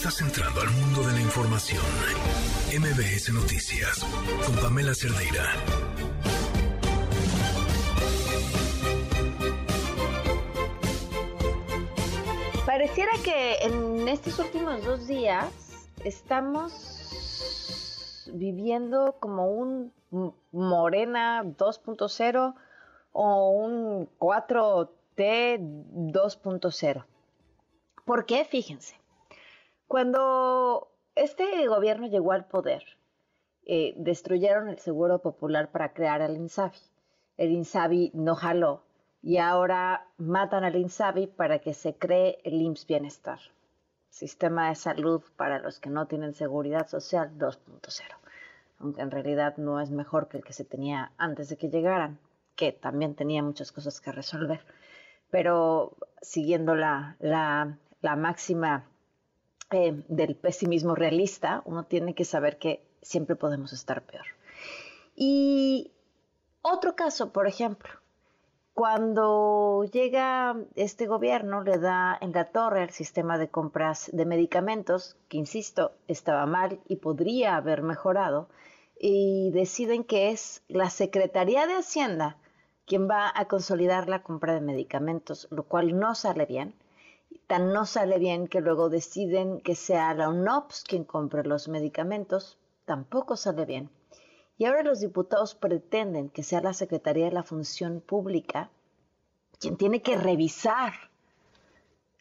Estás entrando al mundo de la información. MBS Noticias con Pamela Cerdeira. Pareciera que en estos últimos dos días estamos viviendo como un Morena 2.0 o un 4T 2.0. ¿Por qué? Fíjense. Cuando este gobierno llegó al poder, eh, destruyeron el Seguro Popular para crear el INSABI. El INSABI no jaló y ahora matan al INSABI para que se cree el IMSS Bienestar, Sistema de Salud para los que no tienen seguridad social 2.0, aunque en realidad no es mejor que el que se tenía antes de que llegaran, que también tenía muchas cosas que resolver. Pero siguiendo la, la máxima eh, del pesimismo realista, uno tiene que saber que siempre podemos estar peor. Y otro caso, por ejemplo, cuando llega este gobierno, le da en la torre al sistema de compras de medicamentos, que insisto, estaba mal y podría haber mejorado, y deciden que es la Secretaría de Hacienda quien va a consolidar la compra de medicamentos, lo cual no sale bien tan no sale bien que luego deciden que sea la UNOPS quien compre los medicamentos, tampoco sale bien. Y ahora los diputados pretenden que sea la Secretaría de la Función Pública quien tiene que revisar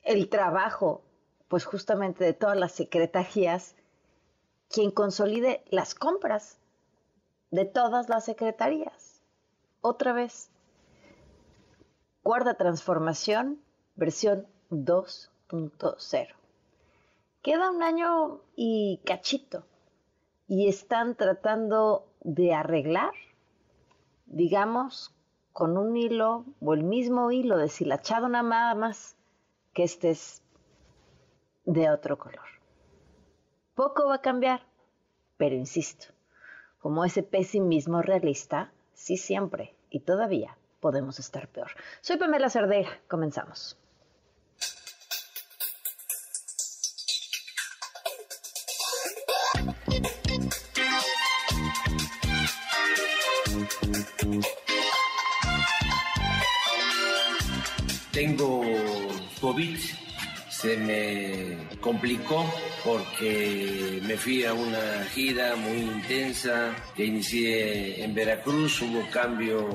el trabajo, pues justamente de todas las secretarías, quien consolide las compras de todas las secretarías. Otra vez, guarda transformación, versión 2.0. Queda un año y cachito y están tratando de arreglar, digamos, con un hilo o el mismo hilo deshilachado nada más que este es de otro color. Poco va a cambiar, pero insisto, como ese pesimismo realista, sí siempre y todavía podemos estar peor. Soy Pamela Cerdeira, comenzamos. COVID, se me complicó porque me fui a una gira muy intensa que inicié en Veracruz, hubo cambio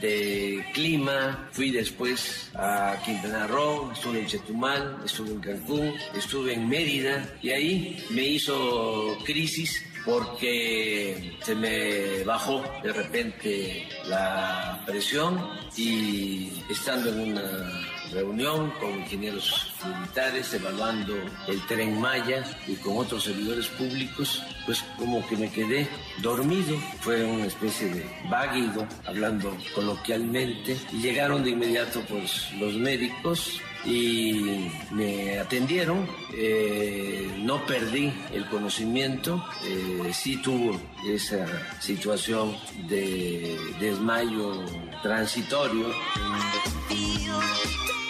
de clima, fui después a Quintana Roo, estuve en Chetumal, estuve en Cancún, estuve en Mérida y ahí me hizo crisis porque se me bajó de repente la presión y estando en una reunión con ingenieros militares evaluando el tren Maya y con otros servidores públicos, pues como que me quedé dormido, fue una especie de váguido, hablando coloquialmente, llegaron de inmediato pues los médicos y me atendieron, eh, no perdí el conocimiento, eh, sí tuvo esa situación de desmayo transitorio.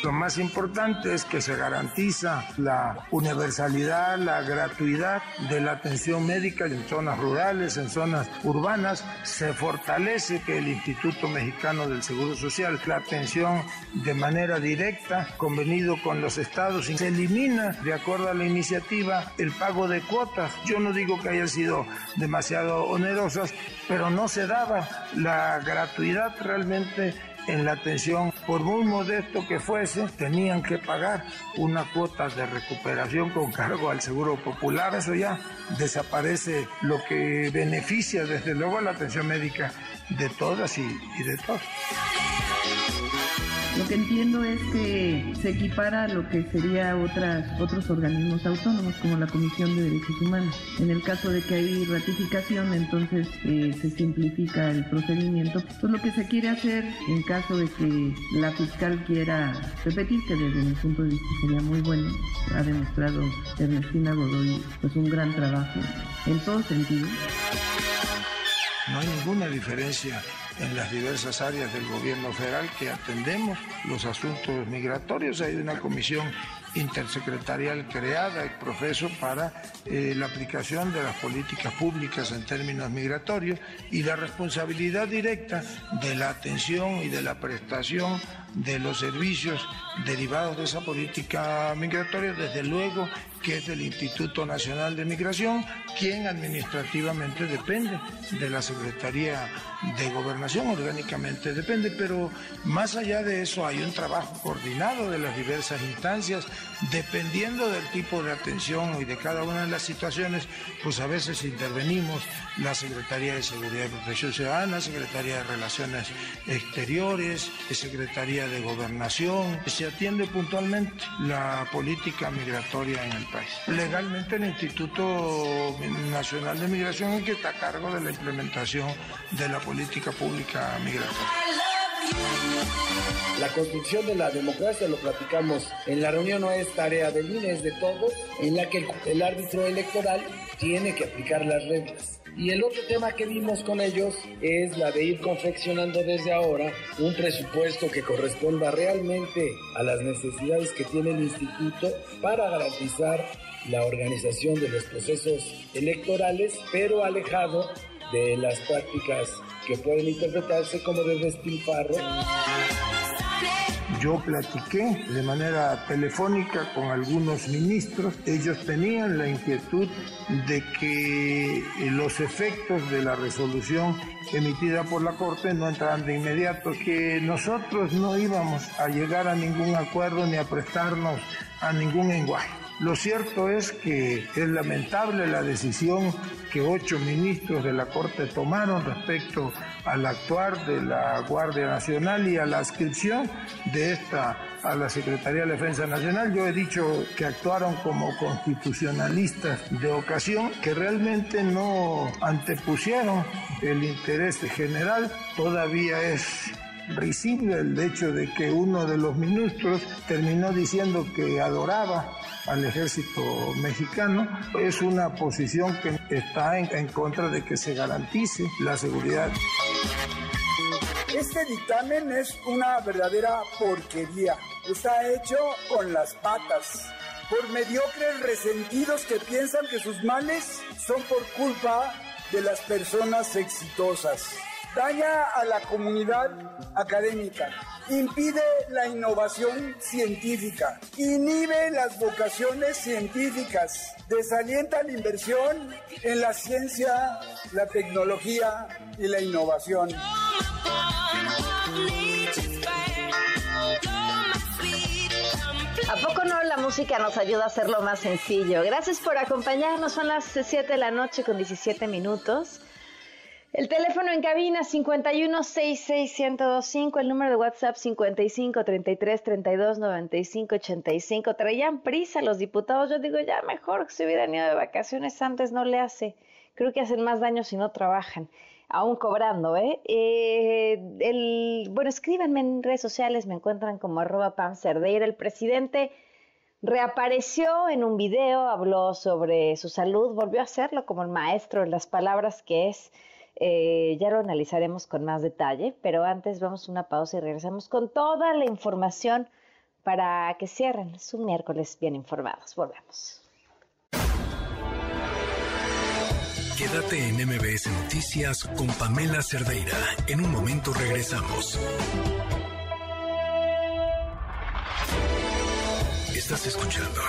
Lo más importante es que se garantiza la universalidad, la gratuidad de la atención médica en zonas rurales, en zonas urbanas. Se fortalece que el Instituto Mexicano del Seguro Social, la atención de manera directa, convenido con los estados, se elimina, de acuerdo a la iniciativa, el pago de cuotas. Yo no digo que hayan sido demasiado onerosas, pero no se daba la gratuidad realmente en la atención, por muy modesto que fuese, tenían que pagar una cuota de recuperación con cargo al Seguro Popular. Eso ya desaparece lo que beneficia desde luego a la atención médica de todas y, y de todos. Lo que entiendo es que se equipara a lo que sería otras, otros organismos autónomos como la Comisión de Derechos Humanos. En el caso de que hay ratificación, entonces eh, se simplifica el procedimiento. Pues lo que se quiere hacer en caso de que la fiscal quiera repetir, que desde mi punto de vista sería muy bueno, ha demostrado Ernestina Godoy pues un gran trabajo en todo sentido. No hay ninguna diferencia en las diversas áreas del gobierno federal que atendemos los asuntos migratorios. Hay una comisión intersecretarial creada, el profeso, para eh, la aplicación de las políticas públicas en términos migratorios y la responsabilidad directa de la atención y de la prestación de los servicios derivados de esa política migratoria, desde luego que es del Instituto Nacional de Migración, quien administrativamente depende de la Secretaría de Gobernación, orgánicamente depende, pero más allá de eso hay un trabajo coordinado de las diversas instancias, dependiendo del tipo de atención y de cada una de las situaciones, pues a veces intervenimos la Secretaría de Seguridad y Protección Ciudadana, Secretaría de Relaciones Exteriores, Secretaría de Gobernación, se atiende puntualmente la política migratoria en el país. Legalmente el Instituto Nacional de Migración es que está a cargo de la implementación de la política pública migratoria. La construcción de la democracia, lo platicamos en la reunión, no es tarea de INE, es de todos, en la que el árbitro electoral tiene que aplicar las reglas. Y el otro tema que vimos con ellos es la de ir confeccionando desde ahora un presupuesto que corresponda realmente a las necesidades que tiene el instituto para garantizar la organización de los procesos electorales, pero alejado de las prácticas que pueden interpretarse como de despilfarro. Yo platiqué de manera telefónica con algunos ministros. Ellos tenían la inquietud de que los efectos de la resolución emitida por la Corte no entraran de inmediato, que nosotros no íbamos a llegar a ningún acuerdo ni a prestarnos a ningún lenguaje lo cierto es que es lamentable la decisión que ocho ministros de la Corte tomaron respecto al actuar de la Guardia Nacional y a la adscripción de esta a la Secretaría de Defensa Nacional. Yo he dicho que actuaron como constitucionalistas de ocasión, que realmente no antepusieron el interés general. Todavía es risible el hecho de que uno de los ministros terminó diciendo que adoraba al ejército mexicano. Es una posición que está en, contra de que se garantice la seguridad. Este dictamen es una verdadera porquería. Está hecho con las patas por mediocres resentidos que piensan que sus males son por culpa de las personas exitosas. Daña a la comunidad académica, impide la innovación científica, inhibe las vocaciones científicas, desalienta la inversión en la ciencia, la tecnología y la innovación. ¿A poco no la música nos ayuda a hacerlo más sencillo? Gracias por acompañarnos. Son las 7 de la noche con 17 minutos. El teléfono en cabina 5166125, el número de WhatsApp 5533329585. Traían prisa los diputados. Yo digo, ya mejor que se hubieran ido de vacaciones antes, no le hace. Creo que hacen más daño si no trabajan, aún cobrando, ¿eh? eh el, bueno, escríbanme en redes sociales, me encuentran como arroba Pam El presidente reapareció en un video, habló sobre su salud, volvió a hacerlo como el maestro en las palabras que es eh, ya lo analizaremos con más detalle, pero antes vamos a una pausa y regresamos con toda la información para que cierren su miércoles bien informados. Volvemos. Quédate en MBS Noticias con Pamela Cerdeira. En un momento regresamos. Estás escuchando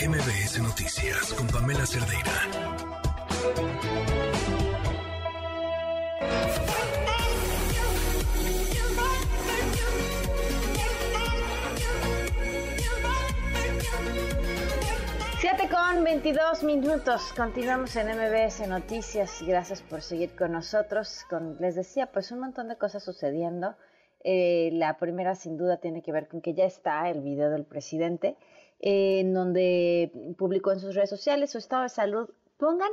MBS Noticias con Pamela Cerdeira. Con 22 minutos. Continuamos en MBS Noticias. Gracias por seguir con nosotros. Les decía, pues un montón de cosas sucediendo. Eh, la primera, sin duda, tiene que ver con que ya está el video del presidente, en donde publicó en sus redes sociales su estado de salud. Pongan,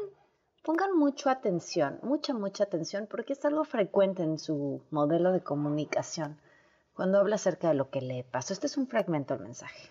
pongan mucha atención, mucha, mucha atención, porque es algo frecuente en su modelo de comunicación cuando habla acerca de lo que le pasó. Este es un fragmento del mensaje.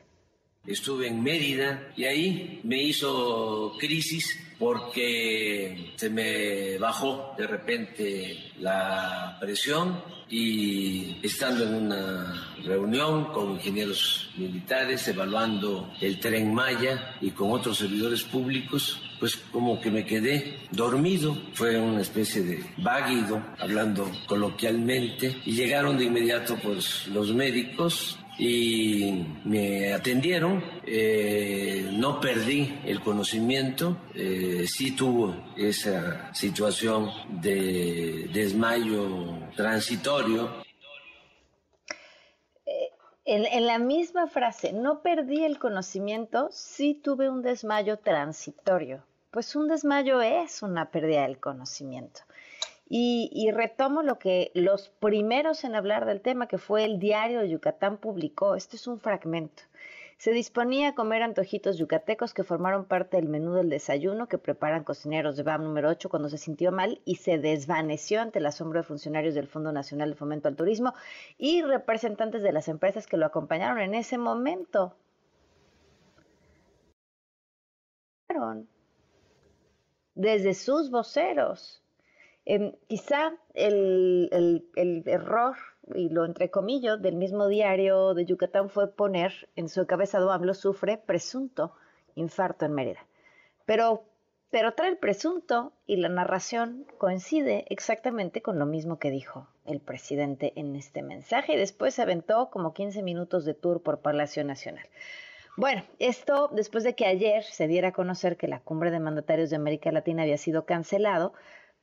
estuve en Mérida y ahí me hizo crisis porque se me bajó de repente la presión y estando en una reunión con ingenieros militares evaluando el tren Maya y con otros servidores públicos, pues como que me quedé dormido, fue una especie de váguido, hablando coloquialmente, y llegaron de inmediato pues los médicos y me atendieron, eh, no perdí el conocimiento, eh, sí tuvo esa situación de desmayo transitorio. En, en, la misma frase, no perdí el conocimiento, sí tuve un desmayo transitorio. Pues un desmayo es una pérdida del conocimiento. Y, retomo lo que los primeros en hablar del tema, que fue el diario de Yucatán, publicó. Este es un fragmento. Se disponía a comer antojitos yucatecos que formaron parte del menú del desayuno que preparan cocineros de BAM número 8 cuando se sintió mal y se desvaneció ante el asombro de funcionarios del Fondo Nacional de Fomento al Turismo y representantes de las empresas que lo acompañaron en ese momento. Desde sus voceros Em, quizá el, error, y lo entrecomillo, del mismo diario de Yucatán fue poner en su cabeza AMLO sufre presunto infarto en Mérida. Pero, pero trae el presunto y la narración coincide exactamente con lo mismo que dijo el presidente en este mensaje y después se aventó como 15 minutos de tour por Palacio Nacional. Bueno, esto después de que ayer se diera a conocer que la cumbre de mandatarios de América Latina había sido cancelado,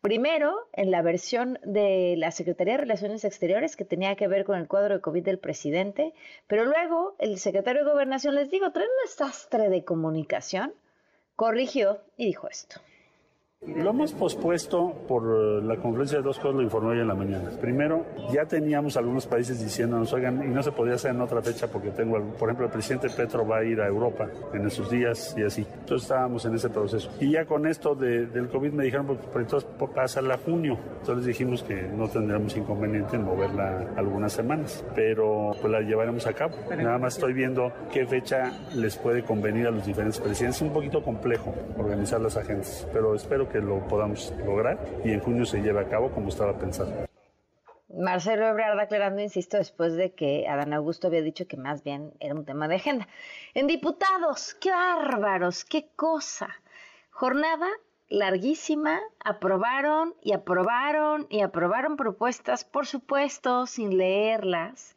Primero, en la versión de la Secretaría de Relaciones Exteriores que tenía que ver con el cuadro de COVID del presidente, pero luego el secretario de Gobernación, les digo, trae un desastre de comunicación, corrigió y dijo esto. Lo hemos pospuesto por eh, la conferencia de dos cosas, lo informé hoy en la mañana. Primero, ya teníamos algunos países diciéndonos, oigan, y no se podía hacer en otra fecha porque tengo, por ejemplo, el presidente Petro va a ir a Europa en esos días y así. Entonces estábamos en ese proceso. Y ya con esto del COVID me dijeron, pues, pues entonces pásala a junio. Entonces dijimos que no tendríamos inconveniente en moverla algunas semanas, pero pues la llevaremos a cabo. Nada más estoy viendo qué fecha les puede convenir a los diferentes presidentes. Es un poquito complejo organizar las agendas, pero espero que lo podamos lograr y en junio se lleve a cabo como estaba pensado. Marcelo Ebrard aclarando, insisto, después de que Adán Augusto había dicho que más bien era un tema de agenda. En diputados, qué bárbaros, qué cosa. Jornada larguísima, aprobaron y aprobaron y aprobaron propuestas, por supuesto, sin leerlas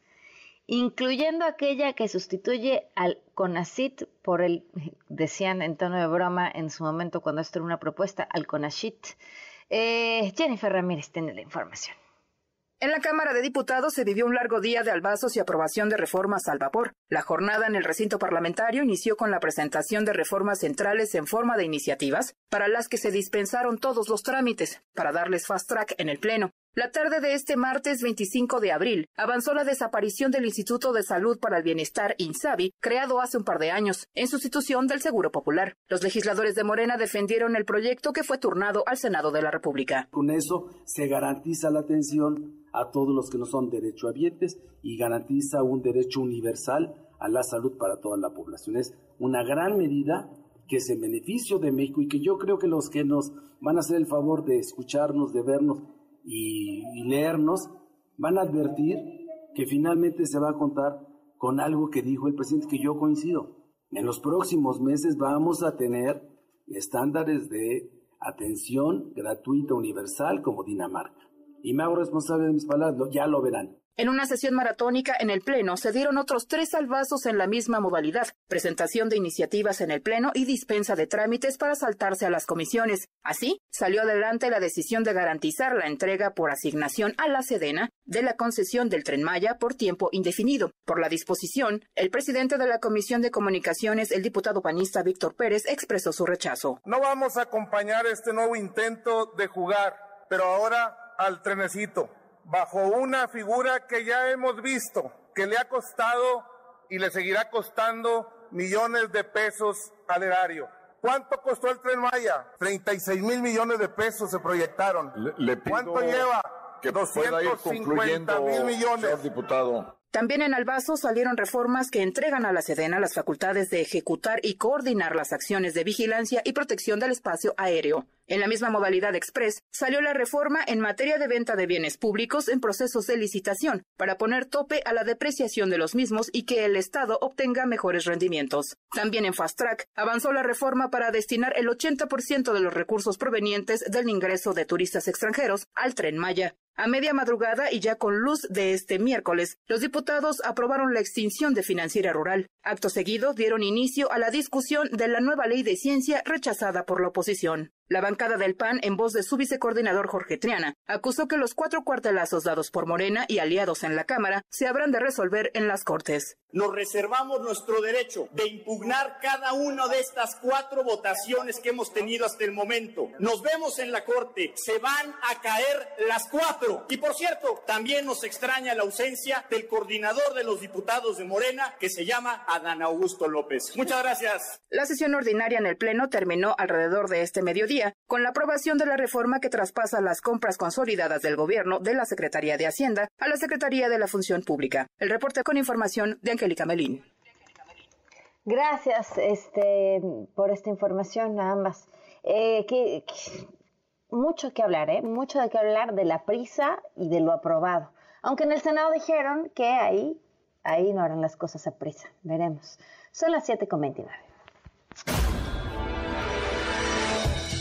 incluyendo aquella que sustituye al CONACIT por el, decían en tono de broma en su momento cuando esto era una propuesta, al CONACIT. Eh, Jennifer Ramírez tiene la información. En la Cámara de Diputados se vivió un largo día de albazos y aprobación de reformas al vapor. La jornada en el recinto parlamentario inició con la presentación de reformas centrales en forma de iniciativas, para las que se dispensaron todos los trámites, para darles fast track en el Pleno. La tarde de este martes 25 de abril avanzó la desaparición del Instituto de Salud para el Bienestar INSABI, creado hace un par de años, en sustitución del Seguro Popular. Los legisladores de Morena defendieron el proyecto que fue turnado al Senado de la República. Con eso se garantiza la atención a todos los que no son derechohabientes y garantiza un derecho universal a la salud para toda la población. Es una gran medida que es en beneficio de México y que yo creo que los que nos van a hacer el favor de escucharnos, de vernos, y, leernos, van a advertir que finalmente se va a contar con algo que dijo el presidente, que yo coincido. En los próximos meses vamos a tener estándares de atención gratuita universal como Dinamarca. Y me hago responsable de mis palabras, ya lo verán. En una sesión maratónica en el Pleno se dieron otros tres salvazos en la misma modalidad, presentación de iniciativas en el Pleno y dispensa de trámites para saltarse a las comisiones. Así, salió adelante la decisión de garantizar la entrega por asignación a la Sedena de la concesión del Tren Maya por tiempo indefinido. Por la disposición, el presidente de la Comisión de Comunicaciones, el diputado panista Víctor Pérez, expresó su rechazo. No vamos a acompañar este nuevo intento de jugar, pero ahora al trenecito bajo una figura que ya hemos visto, que le ha costado y le seguirá costando millones de pesos al erario. ¿Cuánto costó el tren Maya? 36 mil millones de pesos se proyectaron. ¿Cuánto lleva? Que 250 mil millones. diputado. También en Albazo salieron reformas que entregan a la Sedena las facultades de ejecutar y coordinar las acciones de vigilancia y protección del espacio aéreo. En la misma modalidad express, salió la reforma en materia de venta de bienes públicos en procesos de licitación para poner tope a la depreciación de los mismos y que el Estado obtenga mejores rendimientos. También en Fast Track avanzó la reforma para destinar el 80% de los recursos provenientes del ingreso de turistas extranjeros al tren Maya. A media madrugada y ya con luz de este miércoles, los diputados aprobaron la extinción de Financiera Rural. Acto seguido dieron inicio a la discusión de la nueva ley de ciencia rechazada por la oposición. La bancada del PAN, en voz de su vicecoordinador Jorge Triana, acusó que los cuatro cuartelazos dados por Morena y aliados en la Cámara se habrán de resolver en las Cortes. Nos reservamos nuestro derecho de impugnar cada una de estas cuatro votaciones que hemos tenido hasta el momento. Nos vemos en la Corte, se van a caer las cuatro. Y por cierto, también nos extraña la ausencia del coordinador de los diputados de Morena, que se llama Adán Augusto López. Muchas gracias. La sesión ordinaria en el Pleno terminó alrededor de este mediodía con la aprobación de la reforma que traspasa las compras consolidadas del gobierno de la Secretaría de Hacienda a la Secretaría de la Función Pública. El reporte con información de Angélica Melín. Gracias este, por esta información a ambas. Eh, mucho que hablar, ¿eh? mucho de que hablar de la prisa y de lo aprobado. Aunque en el Senado dijeron que ahí, ahí no harán las cosas a prisa. Veremos. Son las 7.29.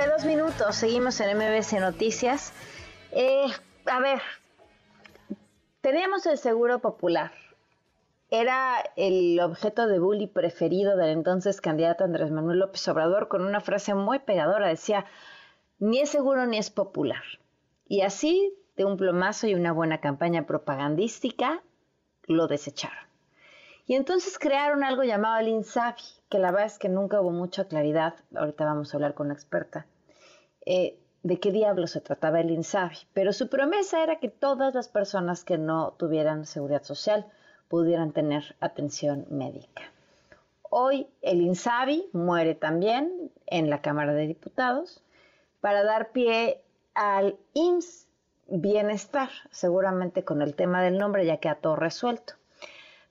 52 minutos, seguimos en MBC Noticias. Eh, a ver, teníamos el Seguro Popular. Era el objeto de bully preferido del entonces candidato Andrés Manuel López Obrador con una frase muy pegadora. Decía, ni es seguro ni es popular. Y así, de un plomazo y una buena campaña propagandística, lo desecharon. Y entonces crearon algo llamado el INSABI, que la verdad es que nunca hubo mucha claridad. Ahorita vamos a hablar con una experta eh, de qué diablo se trataba el INSABI. Pero su promesa era que todas las personas que no tuvieran seguridad social pudieran tener atención médica. Hoy el INSABI muere también en la Cámara de Diputados para dar pie al IMSS Bienestar, seguramente con el tema del nombre ya queda todo resuelto.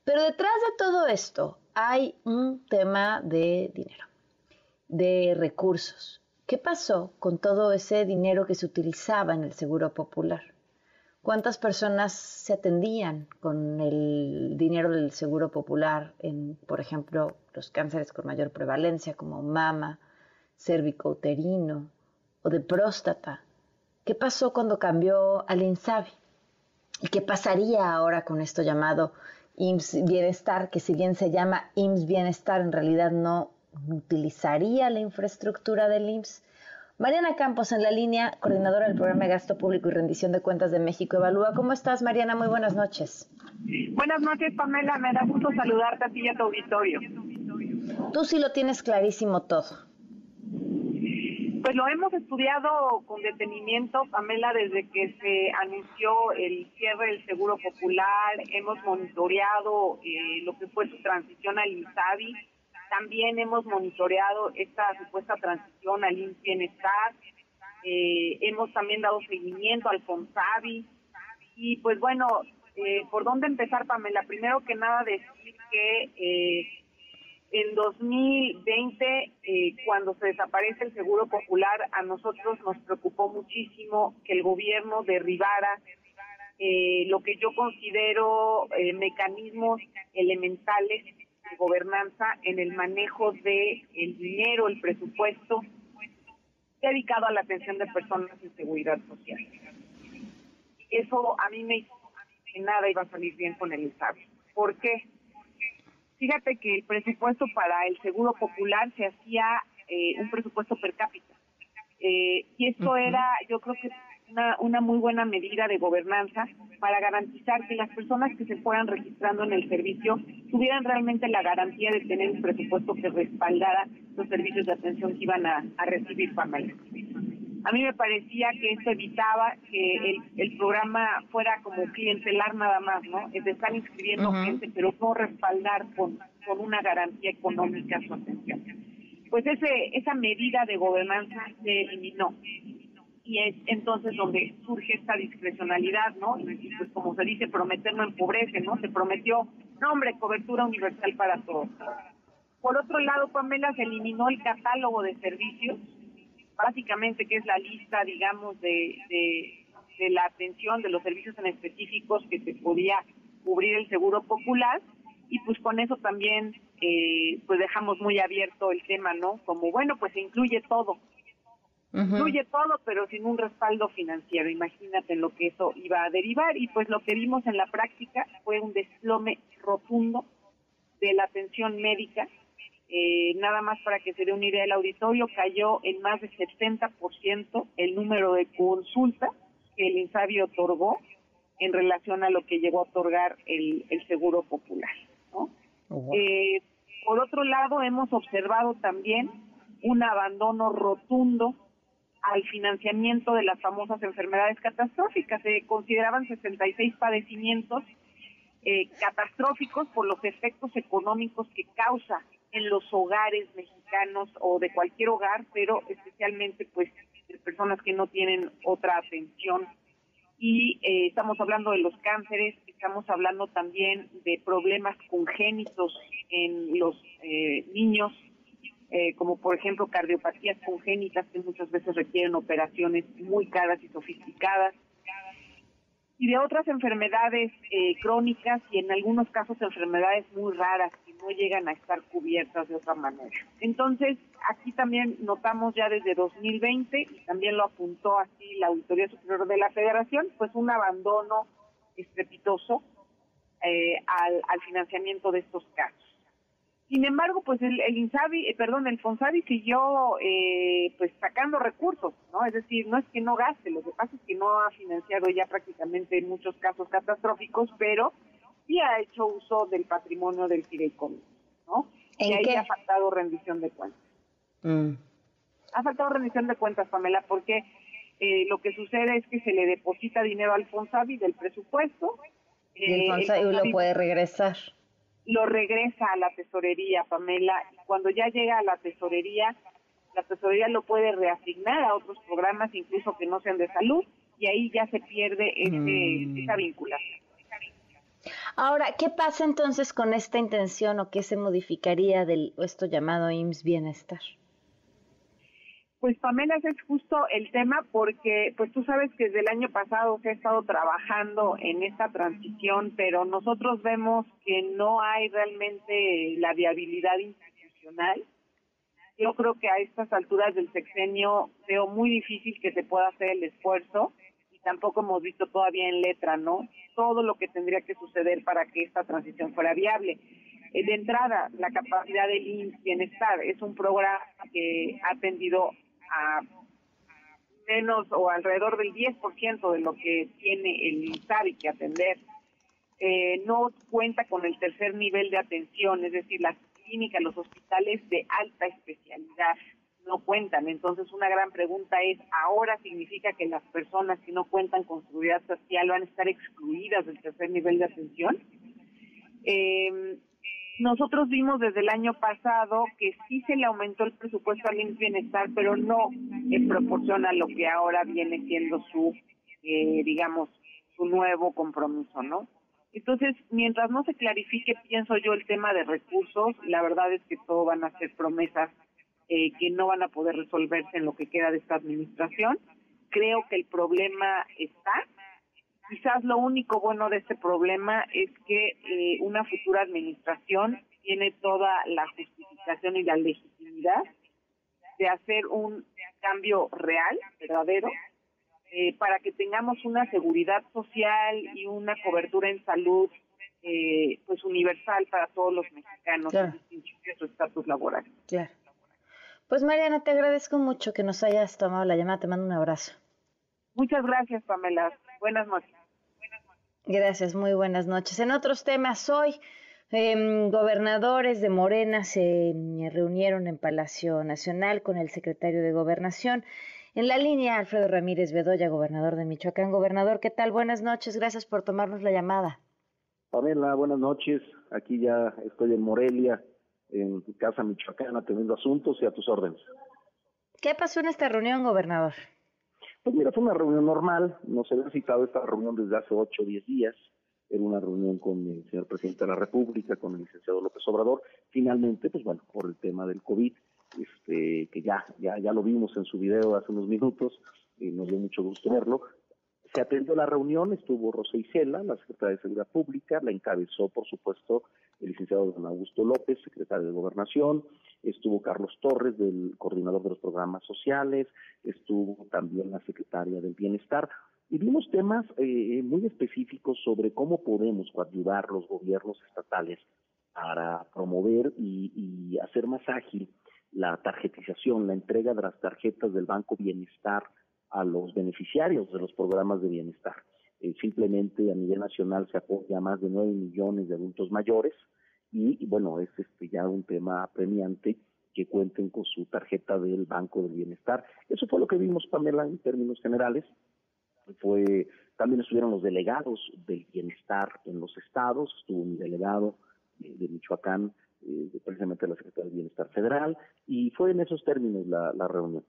Pero detrás de todo esto hay un tema de dinero, de recursos. ¿Qué pasó con todo ese dinero que se utilizaba en el Seguro Popular? ¿Cuántas personas se atendían con el dinero del Seguro Popular en, por ejemplo, los cánceres con mayor prevalencia como mama, cervicouterino o de próstata? ¿Qué pasó cuando cambió al INSABI? ¿Y qué pasaría ahora con esto llamado IMSS Bienestar, que si bien se llama IMSS Bienestar, en realidad no utilizaría la infraestructura del IMSS? Mariana Campos en la línea, coordinadora del programa de gasto público y rendición de cuentas de México Evalúa. ¿Cómo estás, Mariana? Muy buenas noches. Buenas noches, Pamela. Me da gusto saludarte a ti y a tu auditorio. Tú sí lo tienes clarísimo todo. Pues lo hemos estudiado con detenimiento, Pamela, desde que se anunció el cierre del Seguro Popular. Hemos monitoreado eh, lo que fue su transición al INSABI también hemos monitoreado esta supuesta transición al Bienestar. Eh, hemos también dado seguimiento al FONSAVI. Y pues bueno, eh, ¿por dónde empezar, Pamela? Primero que nada decir que eh, en 2020, eh, cuando se desaparece el Seguro Popular, a nosotros nos preocupó muchísimo que el gobierno derribara eh, lo que yo considero eh, mecanismos elementales de gobernanza en el manejo de el dinero, el presupuesto dedicado a la atención de personas en seguridad social. Eso a mí me hizo que nada iba a salir bien con el Estado. ¿Por qué? Fíjate que el presupuesto para el Seguro Popular se hacía eh, un presupuesto per cápita. Eh, y esto era, yo creo que una, una muy buena medida de gobernanza para garantizar que las personas que se fueran registrando en el servicio tuvieran realmente la garantía de tener un presupuesto que respaldara los servicios de atención que iban a, a recibir familias. A mí me parecía que esto evitaba que el, el programa fuera como clientelar nada más, ¿no? Es de estar inscribiendo gente, pero no respaldar con, con una garantía económica su atención. Pues ese esa medida de gobernanza se eliminó y es entonces donde surge esta discrecionalidad, ¿no? Y pues como se dice, prometer no empobrece, ¿no? Se prometió, no hombre, cobertura universal para todos. Por otro lado, Pamela se eliminó el catálogo de servicios, básicamente que es la lista, digamos, de, de, de la atención de los servicios en específicos que se podía cubrir el seguro popular y pues con eso también eh, pues dejamos muy abierto el tema, ¿no? Como bueno, pues se incluye todo, Incluye todo, pero sin un respaldo financiero. Imagínate lo que eso iba a derivar. Y pues lo que vimos en la práctica fue un desplome rotundo de la atención médica. Eh, nada más para que se dé una idea, el auditorio cayó en más de 70% el número de consultas que el INSABI otorgó en relación a lo que llegó a otorgar el, el Seguro Popular. ¿no? eh, por otro lado, hemos observado también un abandono rotundo al financiamiento de las famosas enfermedades catastróficas. Se consideraban 66 padecimientos eh, catastróficos por los efectos económicos que causa en los hogares mexicanos o de cualquier hogar, pero especialmente pues de personas que no tienen otra atención. Y eh, estamos hablando de los cánceres, estamos hablando también de problemas congénitos en los eh, niños, eh, como por ejemplo cardiopatías congénitas que muchas veces requieren operaciones muy caras y sofisticadas, y de otras enfermedades eh, crónicas y en algunos casos enfermedades muy raras que no llegan a estar cubiertas de otra manera. Entonces, aquí también notamos ya desde 2020, y también lo apuntó así la Auditoría Superior de la Federación, pues un abandono estrepitoso eh, al, al financiamiento de estos casos. Sin embargo, pues el, el Insabi, eh, perdón, el Fonsabi siguió eh, pues sacando recursos, ¿no? Es decir, no es que no gaste, lo que pasa es que no ha financiado ya prácticamente en muchos casos catastróficos, pero sí ha hecho uso del patrimonio del fideicomiso, ¿no? ¿En y ahí qué? ha faltado rendición de cuentas. Mm. Ha faltado rendición de cuentas, Pamela, porque eh, lo que sucede es que se le deposita dinero al Fonsabi del presupuesto. Y el eh, el Fonsabi lo Fonsabi puede regresar. Lo regresa a la tesorería, Pamela, y cuando ya llega a la tesorería, la tesorería lo puede reasignar a otros programas, incluso que no sean de salud, y ahí ya se pierde ese, esa vinculación. Ahora, ¿qué pasa entonces con esta intención o qué se modificaría del esto llamado IMSS Bienestar? Pues Pamela, ese es justo el tema porque pues tú sabes que desde el año pasado se ha estado trabajando en esta transición, pero nosotros vemos que no hay realmente la viabilidad institucional. Yo creo que a estas alturas del sexenio veo muy difícil que se pueda hacer el esfuerzo y tampoco hemos visto todavía en letra, ¿no? Todo lo que tendría que suceder para que esta transición fuera viable. Eh, De entrada, la capacidad del Bienestar es un programa que ha atendido a menos o alrededor del 10% de lo que tiene el INSABI que atender. Eh, no cuenta con el tercer nivel de atención, es decir, las clínicas, los hospitales de alta especialidad no cuentan. Entonces, una gran pregunta es, ¿ahora significa que las personas que no cuentan con seguridad social van a estar excluidas del tercer nivel de atención? Eh, nosotros vimos desde el año pasado que sí se le aumentó el presupuesto al IMSS Bienestar, pero no en proporción a lo que ahora viene siendo su, eh, digamos, su nuevo compromiso, ¿no? Entonces, mientras no se clarifique, pienso yo, el tema de recursos, la verdad es que todo van a ser promesas eh, que no van a poder resolverse en lo que queda de esta administración. Creo que el problema está, Quizás lo único bueno de este problema es que eh, una futura administración tiene toda la justificación y la legitimidad de hacer un cambio real, verdadero, eh, para que tengamos una seguridad social y una cobertura en salud eh, pues universal para todos los mexicanos Claro. sin de su estatus laboral. Claro. Pues Mariana, te agradezco mucho que nos hayas tomado la llamada. Te mando un abrazo. Muchas gracias, Pamela. Buenas noches. Gracias, muy buenas noches. En otros temas, hoy em, gobernadores de Morena se reunieron en Palacio Nacional con el secretario de Gobernación. En la línea, Alfredo Ramírez Bedoya, gobernador de Michoacán. Gobernador, ¿qué tal? Buenas noches, gracias por tomarnos la llamada. Pamela, buenas noches. Aquí ya estoy en Morelia, en Casa Michoacán, atendiendo asuntos y a tus órdenes. ¿Qué pasó en esta reunión, gobernador? Pues mira, fue una reunión normal, no se había citado esta reunión desde hace ocho o diez días, era una reunión con el señor presidente de la República, con el licenciado López Obrador, finalmente, pues bueno, por el tema del COVID, este, que ya, ya, ya lo vimos en su video hace unos minutos, y nos dio mucho gusto verlo, se atendió la reunión, estuvo Rosa Isela, la secretaria de Seguridad Pública, la encabezó, por supuesto, el licenciado don Augusto López, secretario de Gobernación, estuvo Carlos Torres, del coordinador de los programas sociales, estuvo también la secretaria del Bienestar, y vimos temas eh, muy específicos sobre cómo podemos ayudar los gobiernos estatales para promover y hacer más ágil la tarjetización, la entrega de las tarjetas del Banco Bienestar a los beneficiarios de los programas de bienestar. Eh, simplemente a nivel nacional se apoya a más de 9 millones de adultos mayores y, bueno, es este ya un tema premiante que cuenten con su tarjeta del Banco del Bienestar. Eso fue lo que vimos, Pamela, en términos generales. Fue, también estuvieron los delegados del bienestar en los estados, estuvo un delegado de Michoacán, eh, precisamente la Secretaría del Bienestar Federal, y fue en esos términos la reunión.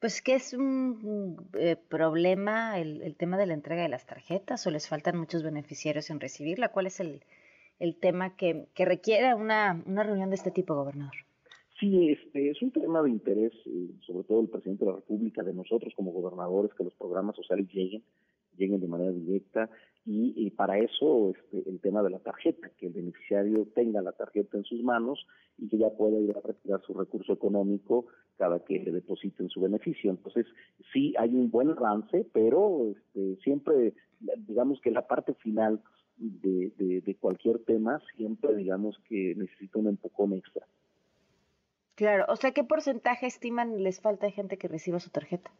Pues que es un eh, problema el, el, tema de la entrega de las tarjetas o les faltan muchos beneficiarios en recibirla. ¿Cuál es el, el tema que, que requiere una, una reunión de este tipo, gobernador? Sí, este es un tema de interés, eh, sobre todo el presidente de la República, de nosotros como gobernadores, que los programas sociales lleguen, lleguen de manera directa y, para eso este, el tema de la tarjeta, que el beneficiario tenga la tarjeta en sus manos y que ya pueda ir a retirar su recurso económico cada que le depositen su beneficio. Entonces, sí hay un buen avance, pero este, siempre, digamos que la parte final de, de, de cualquier tema, siempre digamos que necesita un empujón extra. Claro, o sea, ¿qué porcentaje estiman les falta de gente que reciba su tarjeta?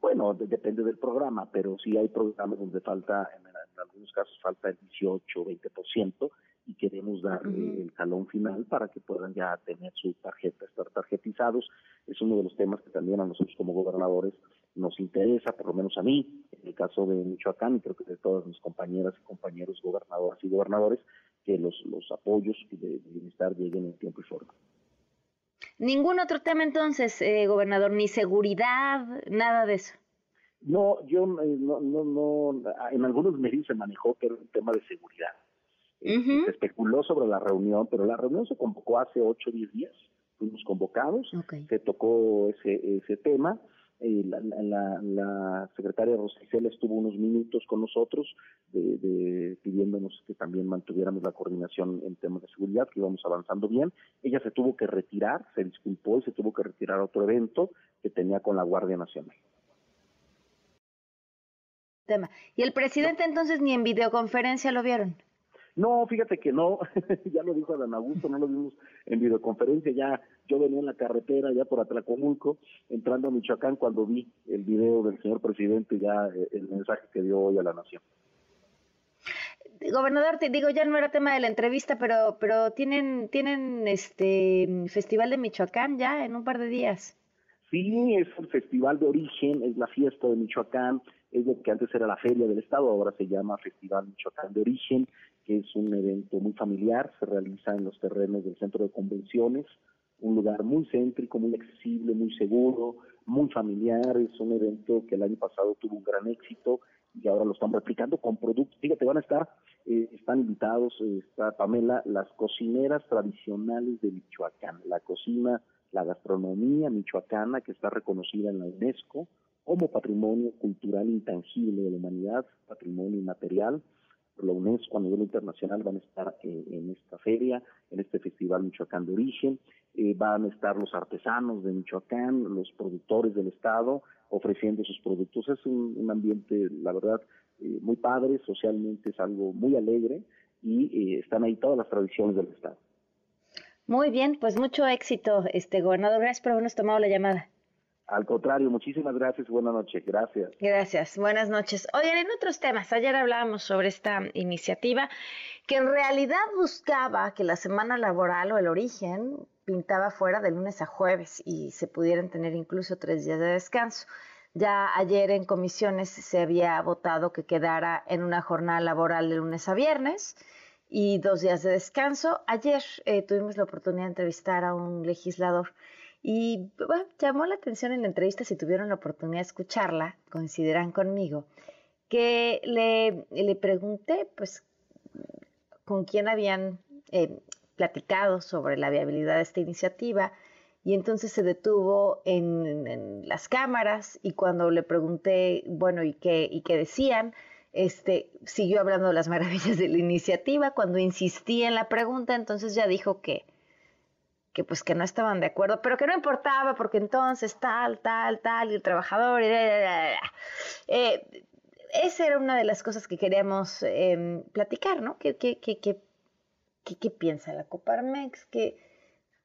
Bueno, de, depende del programa, pero sí hay programas donde falta, en, en algunos casos falta el 18 o 20% y queremos darle uh -huh. el jalón final para que puedan ya tener su tarjeta, estar tarjetizados. Es uno de los temas que también a nosotros como gobernadores nos interesa, por lo menos a mí, en el caso de Michoacán y creo que de todas mis compañeras y compañeros gobernadoras y gobernadores, que los, los apoyos de, de bienestar lleguen en tiempo y forma. Ningún otro tema entonces, eh, gobernador, ni seguridad, nada de eso. No, yo eh, no, no, no, en algunos medios se manejó que era un tema de seguridad. Uh -huh. Se especuló sobre la reunión, pero la reunión se convocó hace 8 o 10 días. Fuimos convocados, okay. se tocó ese, ese tema. Eh, la, la, la, secretaria Rosicela estuvo unos minutos con nosotros de, de, pidiéndonos que también mantuviéramos la coordinación en temas de seguridad, que íbamos avanzando bien. Ella se tuvo que retirar, se disculpó y se tuvo que retirar a otro evento que tenía con la Guardia Nacional. Tema. ¿Y el presidente entonces ni en videoconferencia lo vieron? No, fíjate que no, ya lo dijo Adán Augusto, no lo vimos en videoconferencia, ya yo venía en la carretera ya por Atlacomulco, entrando a Michoacán cuando vi el video del señor presidente, ya eh, el mensaje que dio hoy a la nación. Gobernador, te digo, ya no era tema de la entrevista, pero pero tienen tienen este Festival de Michoacán ya en un par de días. Sí, es el Festival de Origen, es la fiesta de Michoacán, es lo que antes era la Feria del Estado, ahora se llama Festival Michoacán de Origen, que es un evento muy familiar, se realiza en los terrenos del centro de convenciones, un lugar muy céntrico, muy accesible, muy seguro, muy familiar, es un evento que el año pasado tuvo un gran éxito y ahora lo están replicando con productos, fíjate, van a estar, eh, están invitados, eh, está Pamela, las cocineras tradicionales de Michoacán, la cocina, la gastronomía michoacana que está reconocida en la UNESCO como patrimonio cultural intangible de la humanidad, patrimonio inmaterial, por la UNESCO a nivel internacional van a estar eh, en esta feria, en este Festival Michoacán de Origen, eh, van a estar los artesanos de Michoacán, los productores del Estado ofreciendo sus productos. Es un, ambiente, la verdad, eh, muy padre, socialmente es algo muy alegre y están ahí todas las tradiciones del Estado. Muy bien, pues mucho éxito, este gobernador. Gracias por habernos tomado la llamada. Al contrario, muchísimas gracias. Buenas noches. Gracias. Gracias. Buenas noches. Oigan, en otros temas, ayer hablábamos sobre esta iniciativa que en realidad buscaba que la semana laboral o el origen pintaba fuera de lunes a jueves y se pudieran tener incluso tres días de descanso. Ya ayer en comisiones se había votado que quedara en una jornada laboral de lunes a viernes y dos días de descanso. Ayer eh, tuvimos la oportunidad de entrevistar a un legislador y bueno, llamó la atención en la entrevista, si tuvieron la oportunidad de escucharla, coincidirán conmigo, que le, le pregunté pues con quién habían eh, platicado sobre la viabilidad de esta iniciativa y entonces se detuvo en, las cámaras y cuando le pregunté, bueno, ¿y qué, y qué decían? Este, siguió hablando de las maravillas de la iniciativa. Cuando insistí en la pregunta, entonces ya dijo que, que pues que no estaban de acuerdo, pero que no importaba porque entonces tal, tal, tal, y el trabajador, y eh, esa era una de las cosas que queríamos em, platicar, ¿no? ¿Qué, qué, qué, qué, piensa la Coparmex? Que,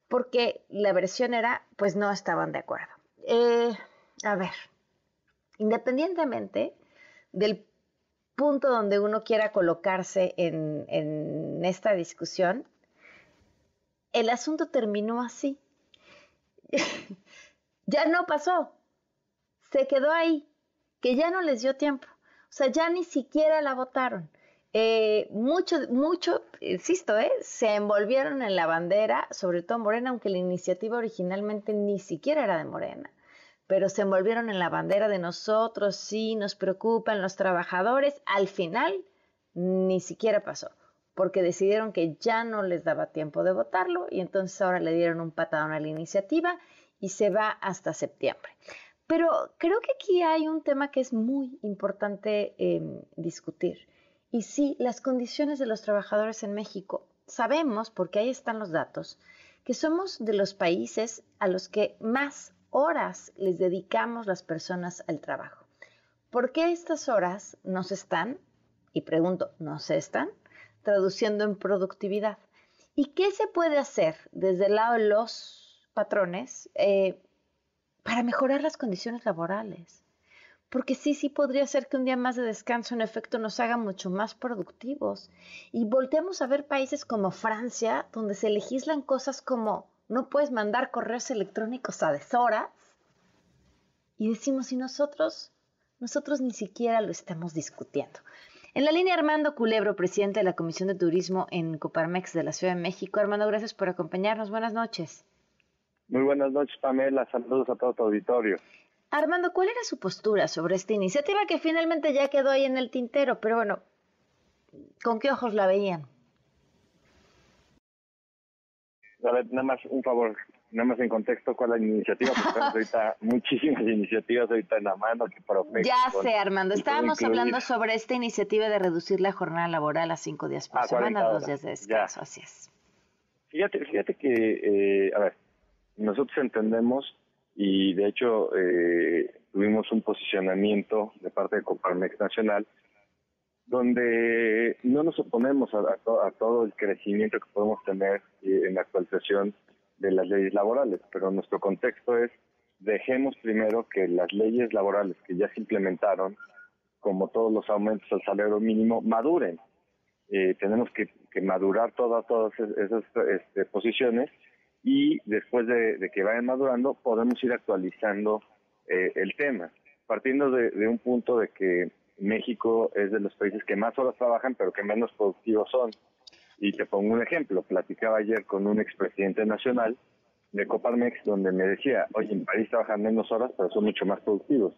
porque la versión era, pues no estaban de acuerdo. Eh, a ver, independientemente del punto donde uno quiera colocarse en, en esta discusión, el asunto terminó así. ya no pasó, se quedó ahí, que ya no les dio tiempo. O sea, ya ni siquiera la votaron. Eh, mucho, mucho, insisto, eh, se envolvieron en la bandera, sobre todo Morena, aunque la iniciativa originalmente ni siquiera era de Morena, pero se envolvieron en la bandera de nosotros, sí, nos preocupan los trabajadores. Al final, ni siquiera pasó, porque decidieron que ya no les daba tiempo de votarlo y entonces ahora le dieron un patadón a la iniciativa y se va hasta septiembre. Pero creo que aquí hay un tema que es muy importante em, discutir. Y sí, las condiciones de los trabajadores en México. Sabemos, porque ahí están los datos, que somos de los países a los que más horas les dedicamos las personas al trabajo. ¿Por qué estas horas no se están, y pregunto, no se están, traduciendo en productividad? ¿Y qué se puede hacer desde el lado de los patrones eh, para mejorar las condiciones laborales. Porque sí, sí podría ser que un día más de descanso en efecto nos haga mucho más productivos. Y volteamos a ver países como Francia, donde se legislan cosas como no puedes mandar correos electrónicos a deshoras. Y decimos, y nosotros, nosotros ni siquiera lo estamos discutiendo. En la línea Armando Culebro, presidente de la Comisión de Turismo en Coparmex de la Ciudad de México. Armando, gracias por acompañarnos. Buenas noches. Muy buenas noches, Pamela. Saludos a todo tu auditorio. Armando, ¿cuál era su postura sobre esta iniciativa que finalmente ya quedó ahí en el tintero? Pero bueno, ¿con qué ojos la veían? A ver, nada más un favor, nada más en contexto, ¿cuál es la iniciativa? Porque ahorita muchísimas iniciativas ahorita en la mano que Ya sé, Armando, estábamos hablando sobre esta iniciativa de reducir la jornada laboral a cinco días por semana, dos días de descanso, así es. Fíjate, fíjate que, eh, a ver, nosotros entendemos y de hecho eh, tuvimos un posicionamiento de parte de Coparmex Nacional donde no nos oponemos a, todo el crecimiento que podemos tener eh, en la actualización de las leyes laborales, pero nuestro contexto es dejemos primero que las leyes laborales que ya se implementaron, como todos los aumentos al salario mínimo, maduren. Eh, tenemos que, madurar todas todas esas este, posiciones y después de, que vayan madurando podemos ir actualizando eh, el tema, partiendo de, un punto de que México es de los países que más horas trabajan pero que menos productivos son. Y te pongo un ejemplo, platicaba ayer con un expresidente nacional de Coparmex donde me decía, oye, en París trabajan menos horas pero son mucho más productivos.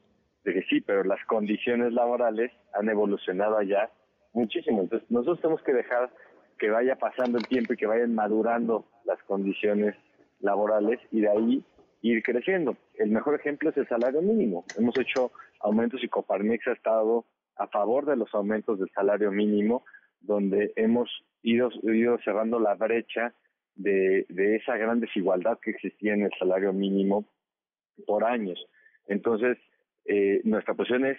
Dije, sí, pero las condiciones laborales han evolucionado allá muchísimo. Entonces nosotros tenemos que dejar que vaya pasando el tiempo y que vayan madurando las condiciones laborales y de ahí ir creciendo. El mejor ejemplo es el salario mínimo. Hemos hecho aumentos y Coparmex ha estado a favor de los aumentos del salario mínimo, donde hemos ido, ido cerrando la brecha de, de esa gran desigualdad que existía en el salario mínimo por años. Entonces, eh, nuestra posición es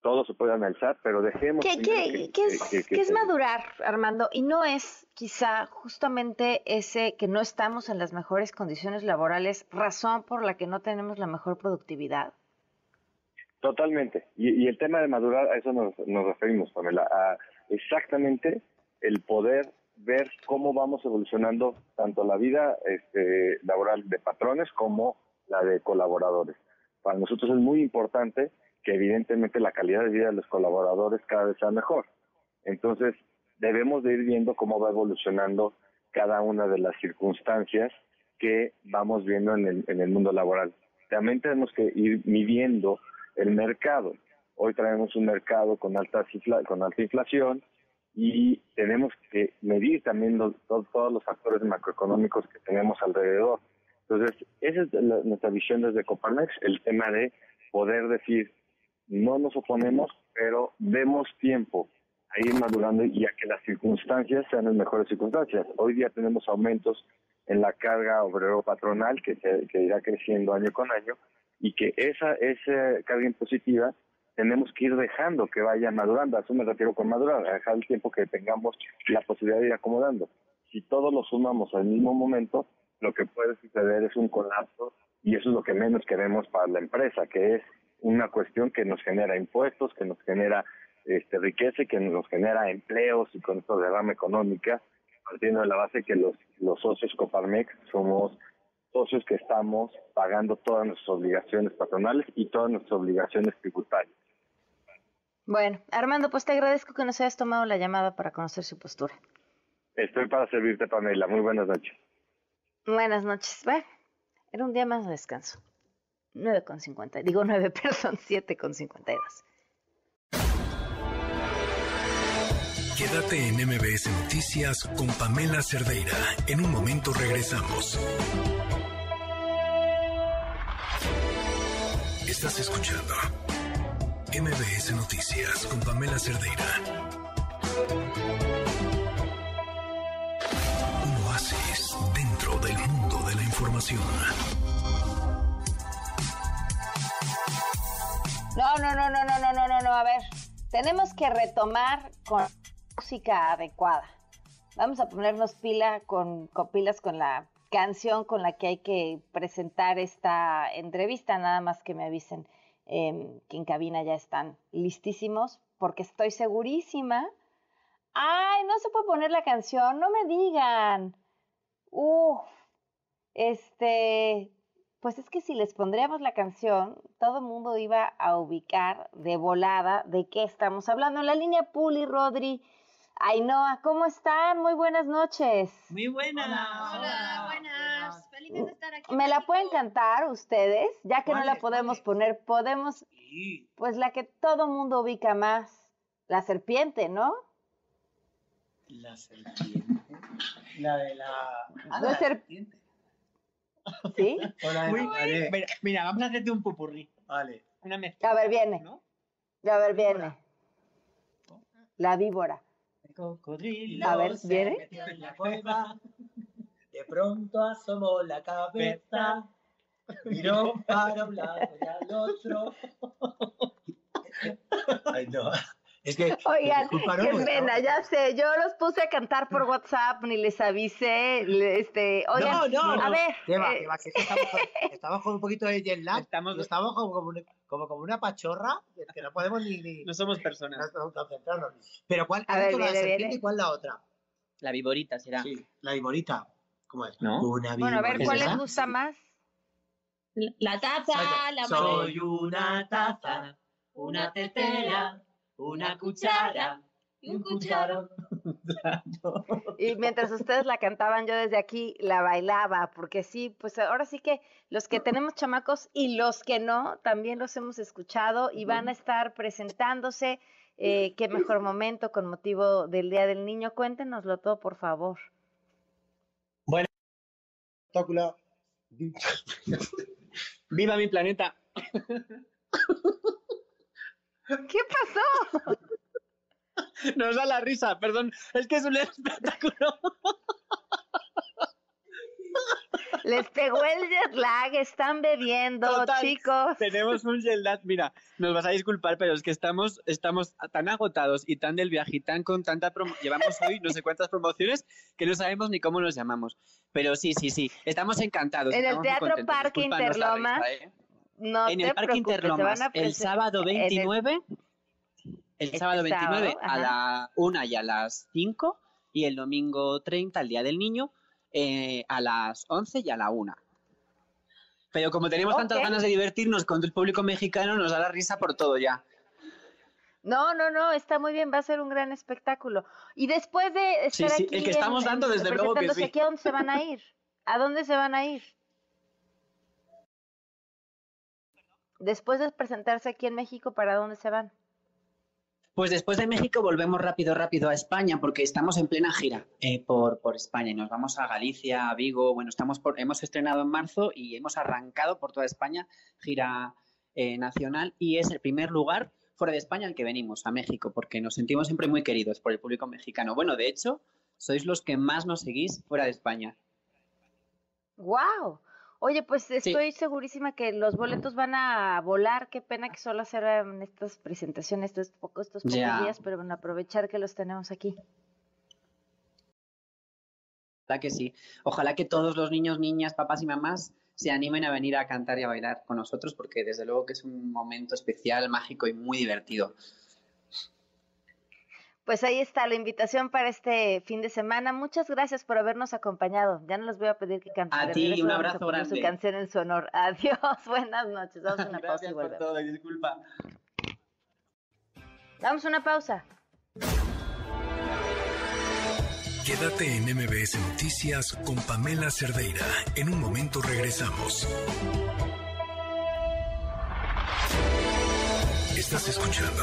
todo se puede analizar, pero dejemos ¿Qué, primero qué- que- qué es, que- que qué es madurar, Armando? Y no es quizá justamente ese que no estamos en las mejores condiciones laborales, razón por la que no tenemos la mejor productividad. Totalmente. Y, y el tema de madurar, a eso nos, nos referimos, Pamela, a exactamente el poder ver cómo vamos evolucionando tanto la vida este, laboral de patrones como la de colaboradores. Para nosotros es muy importante que evidentemente la calidad de vida de los colaboradores cada vez sea mejor. Entonces, debemos de ir viendo cómo va evolucionando cada una de las circunstancias que vamos viendo en el, mundo laboral. También tenemos que ir midiendo el mercado. Hoy traemos un mercado con alta, con alta inflación y tenemos que medir también los- to- todos los factores macroeconómicos que tenemos alrededor. Entonces, esa es la- nuestra visión desde Coparmex, el tema de poder decir, no nos oponemos, pero demos tiempo a ir madurando y a que las circunstancias sean las mejores circunstancias. Hoy día tenemos aumentos en la carga obrero patronal que, se- que irá creciendo año con año y que esa, esa carga impositiva tenemos que ir dejando que vaya madurando. A eso me refiero con madurar, dejar el tiempo que tengamos la posibilidad de ir acomodando. Si todos lo sumamos al mismo momento, lo que puede suceder es un colapso y eso es lo que menos queremos para la empresa, que es una cuestión que nos genera impuestos, que nos genera este, riqueza y que nos genera empleos y con esto derrama económica, partiendo de la base que los, los socios Coparmex somos socios que estamos pagando todas nuestras obligaciones patronales y todas nuestras obligaciones tributarias. Bueno, Armando, pues te agradezco que nos hayas tomado la llamada para conocer su postura. Estoy para servirte, Pamela. Muy buenas noches. Buenas noches. Bueno, era un día más de descanso. 9 con 50. Digo 9, perdón, 7 con 52. Quédate en MBS Noticias con Pamela Cerdeira. En un momento regresamos. Estás escuchando MBS Noticias con Pamela Cerdeira. Un oasis dentro del mundo de la información. No, no, no, no, no, no, no, no, no. A ver, tenemos que retomar con música adecuada. Vamos a ponernos pila con, con pilas con la canción con la que hay que presentar esta entrevista. Nada más que me avisen em, que en cabina ya están listísimos, porque estoy segurísima. Ay, no se puede poner la canción, no me digan. Uf, este, pues es que si les pondríamos la canción, todo el mundo iba a ubicar de volada de qué estamos hablando. En la línea Puli, Rodri, Ainhoa, ¿cómo están? Muy buenas noches. Muy buenas. Hola, buenas. Felices de estar aquí. ¿Me la pueden cantar ustedes? Ya que no ¿Cuál la podemos poner, podemos, pues la que todo mundo ubica más, la serpiente, ¿no? La serpiente. La de la. Ah, la ser- serpiente. ¿Sí? Hola, vale. Mira, mira, vamos a hacerte un popurrí. Vale. Una mezcla. A ver, viene. ¿No? A ver, viene. La víbora. El cocodrilo A ver, se ¿viene? metió en la cueva. De pronto asomó la cabeza. Miró para un lado y al otro. Ay, no. Es que. Oigan, ¿no? qué pena, ya sé, yo los puse a cantar por WhatsApp, ni les avisé, este, oigan, no, no, a no. ver, ¿Qué va, eh, qué va? Que estamos, con, estamos con un poquito de jet lag. Estamos, estamos como, como, como, como una pachorra que- no podemos ni. ni no somos personas. concentrarnos. Pero ¿cuál A ver, dicho la viene, serpiente viene. y cuál la otra? La viborita será. Sí, la viborita. ¿Cómo es? ¿No? Una bueno, a ver. ¿cuál les gusta más? La taza, la Soy una taza, una tetera, una cuchara y un cucharón. Y mientras ustedes la cantaban, yo desde aquí la bailaba, porque sí, pues ahora sí que los que tenemos chamacos y los que no, también los hemos escuchado y van a estar presentándose. Eh, qué mejor momento con motivo del Día del Niño. Cuéntenoslo todo, por favor. Espectáculo. ¡Viva mi planeta! ¿Qué pasó? Nos da la risa, perdón. Es que es un espectáculo. Les pegó el jet lag, están bebiendo, Total, chicos. Tenemos un jet lag, mira, nos vas a disculpar, pero es que estamos, estamos tan agotados y tan del viaje y tan con tanta promo, llevamos hoy no sé cuántas promociones que no sabemos ni cómo nos llamamos. Pero sí, sí, sí, estamos encantados. En el Teatro. Parque risa, ¿eh? No en el Parque Interlomas, el sábado en el- 29, el Este sábado 29 sábado, a la 1 y a las 5 y el domingo 30, el Día del Niño, eh, a las 11 y a la 1. Pero como tenemos tantas ganas de divertirnos con el público mexicano, nos da la risa por todo ya. No, no, no, está muy bien, va a ser un gran espectáculo. Y después de Sí, estar sí, aquí el que estamos dando, en- desde luego que sí. aquí, ¿a dónde se van a ir? ¿A dónde se van a ir? Después de presentarse aquí en México, ¿para dónde se van? Pues después de México volvemos rápido, rápido a España, porque estamos en plena gira eh, por, por España y nos vamos a Galicia, a Vigo. Bueno, estamos por, hemos estrenado en marzo y hemos arrancado por toda España, gira eh, nacional, y es el primer lugar fuera de España al que venimos, a México, porque nos sentimos siempre muy queridos por el público mexicano. Bueno, de hecho, sois los que más nos seguís fuera de España. ¡Wow! Oye, pues estoy segurísima que los boletos van a volar. Qué pena que solo hagan estas presentaciones estos pocos, estos pocos días, pero bueno, aprovechar que los tenemos aquí. Ojalá que sí. Ojalá que todos los niños, niñas, papás y mamás se animen a venir a cantar y a bailar con nosotros, porque desde luego que es un momento especial, mágico y muy divertido. Pues ahí está la invitación para este fin de semana. Muchas gracias por habernos acompañado. Ya no les voy a pedir que canten. A ti, un abrazo poner Su grande. canción en su honor. Adiós, buenas noches. Vamos a una pausa y Gracias por volvemos. todo, disculpa. Damos una pausa. Quédate en MBS Noticias con Pamela Cerdeira. En un momento regresamos. Estás escuchando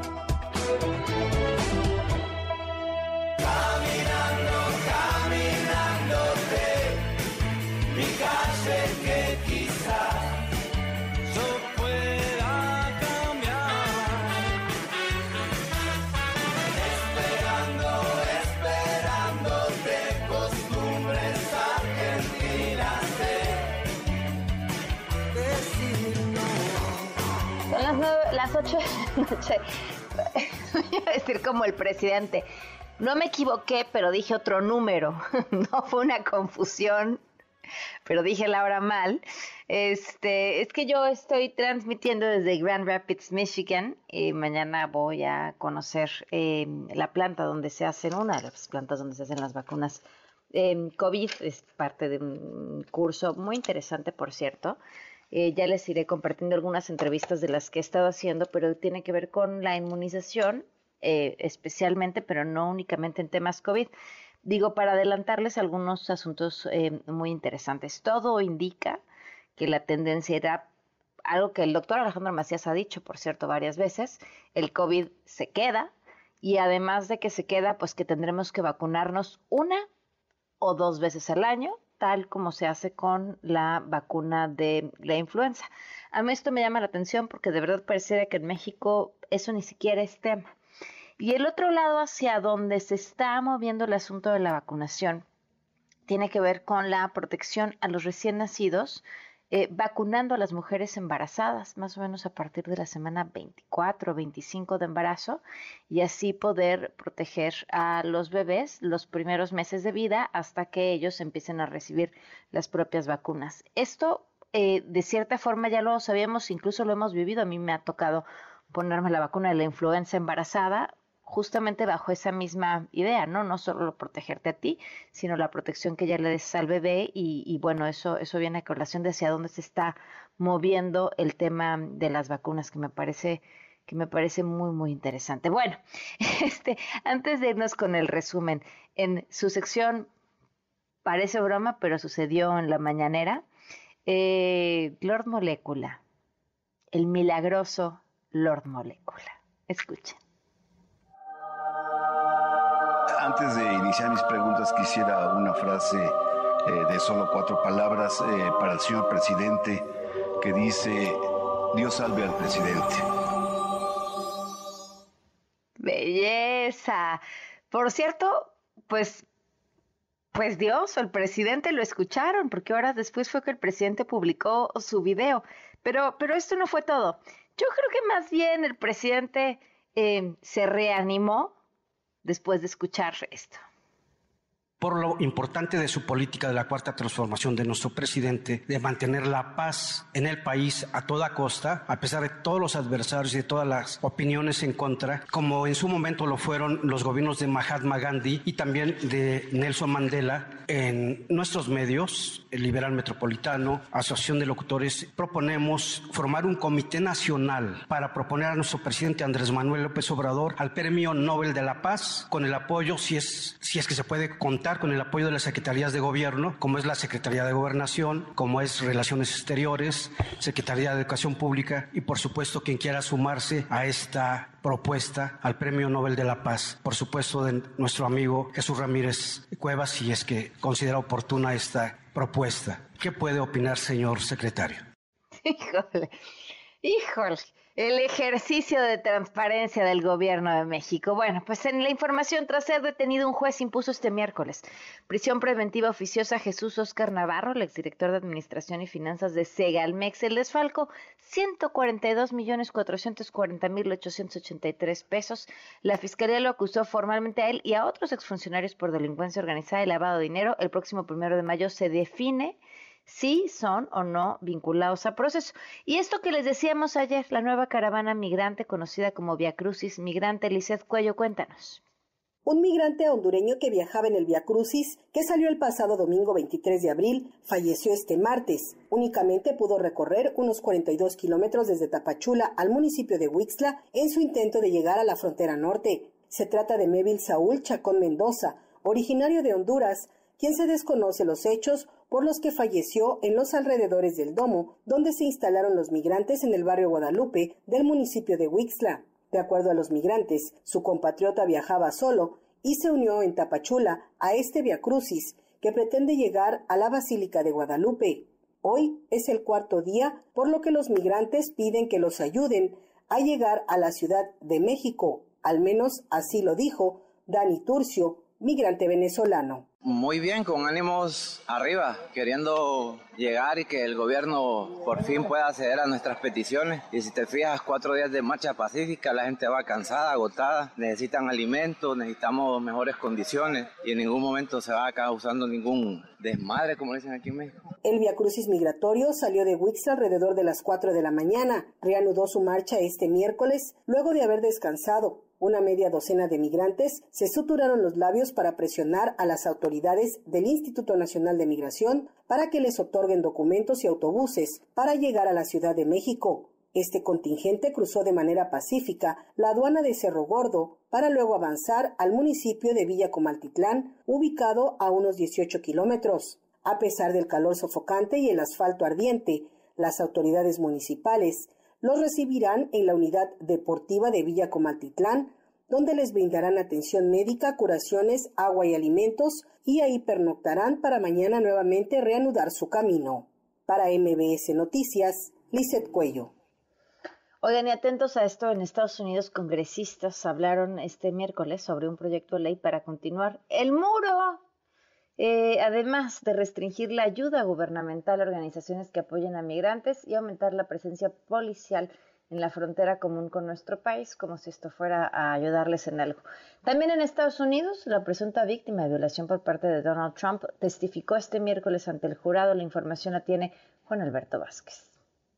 Nueve- las 8 de la noche. Voy a decir como el presidente. No me equivoqué, pero dije otro número. No fue una confusión, pero dije la hora mal. Este, es que yo estoy transmitiendo desde Grand Rapids, Michigan. Y mañana voy a conocer eh, la planta donde se hacen, una de las plantas donde se hacen las vacunas eh, COVID. Es parte de un curso muy interesante, por cierto. Eh, ya les iré compartiendo algunas entrevistas de las que he estado haciendo, pero tiene que ver con la inmunización, eh, especialmente, pero no únicamente en temas COVID. Digo, para adelantarles algunos asuntos eh, muy interesantes. Todo indica que la tendencia era algo que el doctor Alejandro Macías ha dicho, por cierto, varias veces, el COVID se queda y además de que se queda, pues que tendremos que vacunarnos una o dos veces al año, tal como se hace con la vacuna de la influenza. A mí esto me llama la atención porque de verdad pareciera que en México eso ni siquiera es tema. Y el otro lado hacia donde se está moviendo el asunto de la vacunación tiene que ver con la protección a los recién nacidos, eh, vacunando a las mujeres embarazadas, más o menos a partir de la semana 24 o 25 de embarazo, y así poder proteger a los bebés los primeros meses de vida hasta que ellos empiecen a recibir las propias vacunas. Esto, eh, de cierta forma, ya lo sabíamos, incluso lo hemos vivido. A mí me ha tocado ponerme la vacuna de la influenza embarazada, justamente bajo esa misma idea, ¿no? No solo protegerte a ti, sino la protección que ya le des al bebé y, y bueno, eso, eso viene a colación de hacia dónde se está moviendo el tema de las vacunas, que me parece que me parece muy, muy interesante. Bueno, este, antes de irnos con el resumen, en su sección, parece broma, pero sucedió en la mañanera, eh, Lord Molécula, el milagroso Lord Molécula. Escuchen. Antes de iniciar mis preguntas, quisiera una frase eh, de solo cuatro palabras eh, para el señor presidente que dice, Dios salve al presidente. Belleza. Por cierto, pues Pues Dios o el presidente lo escucharon, porque horas después fue que el presidente publicó su video. Pero, pero esto no fue todo. Yo creo que más bien el presidente eh, se reanimó después de escuchar esto por lo importante de su política de la cuarta transformación de nuestro presidente, de mantener la paz en el país a toda costa, a pesar de todos los adversarios y de todas las opiniones en contra, como en su momento lo fueron los gobiernos de Mahatma Gandhi y también de Nelson Mandela. En nuestros medios, el Liberal Metropolitano, Asociación de Locutores, proponemos formar un comité nacional para proponer a nuestro presidente Andrés Manuel López Obrador al Premio Nobel de la Paz con el apoyo, si es, si es que se puede contar con el apoyo de las secretarías de gobierno, como es la Secretaría de Gobernación, como es Relaciones Exteriores, Secretaría de Educación Pública y por supuesto quien quiera sumarse a esta propuesta al Premio Nobel de la Paz, por supuesto de nuestro amigo Jesús Ramírez Cuevas, si es que considera oportuna esta propuesta. ¿Qué puede opinar, señor secretario? Híjole, híjole el ejercicio de transparencia del gobierno de México. Bueno, pues en la información, tras ser detenido, un juez impuso este miércoles prisión preventiva oficiosa a Jesús Oscar Navarro, el exdirector de Administración y Finanzas de Segalmex, el desfalco 142 millones 440 mil 883 pesos. La fiscalía lo acusó formalmente a él y a otros exfuncionarios por delincuencia organizada y lavado de dinero. El próximo primero de mayo se define si son o no vinculados a proceso. Y esto que les decíamos ayer, la nueva caravana migrante conocida como Via Crucis Migrante, Lizeth Cuello, cuéntanos. Un migrante hondureño que viajaba en el Via Crucis, que salió el pasado domingo 23 de abril, falleció este martes. Únicamente pudo recorrer unos 42 kilómetros desde Tapachula al municipio de Huixla en su intento de llegar a la frontera norte. Se trata de Mevil Saúl Chacón Mendoza, originario de Honduras, quien se desconoce los hechos por los que falleció en los alrededores del domo, donde se instalaron los migrantes en el barrio Guadalupe del municipio de Huixla. De acuerdo a los migrantes, su compatriota viajaba solo y se unió en Tapachula a este Via Crucis que pretende llegar a la Basílica de Guadalupe. Hoy es el cuarto día, por lo que los migrantes piden que los ayuden a llegar a la Ciudad de México. Al menos así lo dijo Dani Turcio, migrante venezolano. Muy bien, con ánimos arriba, queriendo llegar y que el gobierno por fin pueda acceder a nuestras peticiones. Y si te fijas, cuatro días de marcha pacífica, la gente va cansada, agotada, necesitan alimentos, necesitamos mejores condiciones y en ningún momento se va causando ningún desmadre, como dicen aquí en México. El Via Crucis migratorio salió de Wix alrededor de las 4 de la mañana. Reanudó su marcha este miércoles luego de haber descansado. Una media docena de migrantes se suturaron los labios para presionar a las autoridades del Instituto Nacional de Migración para que les otorguen documentos y autobuses para llegar a la Ciudad de México. Este contingente cruzó de manera pacífica la aduana de Cerro Gordo para luego avanzar al municipio de Villa Comaltitlán, ubicado a unos 18 kilómetros. A pesar del calor sofocante y el asfalto ardiente, las autoridades municipales los recibirán en la unidad deportiva de Villa Comaltitlán, donde les brindarán atención médica, curaciones, agua y alimentos, y ahí pernoctarán para mañana nuevamente reanudar su camino. Para MBS Noticias, Lizeth Cuello. Oigan, y atentos a esto, en Estados Unidos congresistas hablaron este miércoles sobre un proyecto de ley para continuar el muro eh, además de restringir la ayuda gubernamental a organizaciones que apoyen a migrantes y aumentar la presencia policial en la frontera común con nuestro país, como si esto fuera a ayudarles en algo. También en Estados Unidos, la presunta víctima de violación por parte de Donald Trump testificó este miércoles ante el jurado. La información la tiene Juan Alberto Vázquez.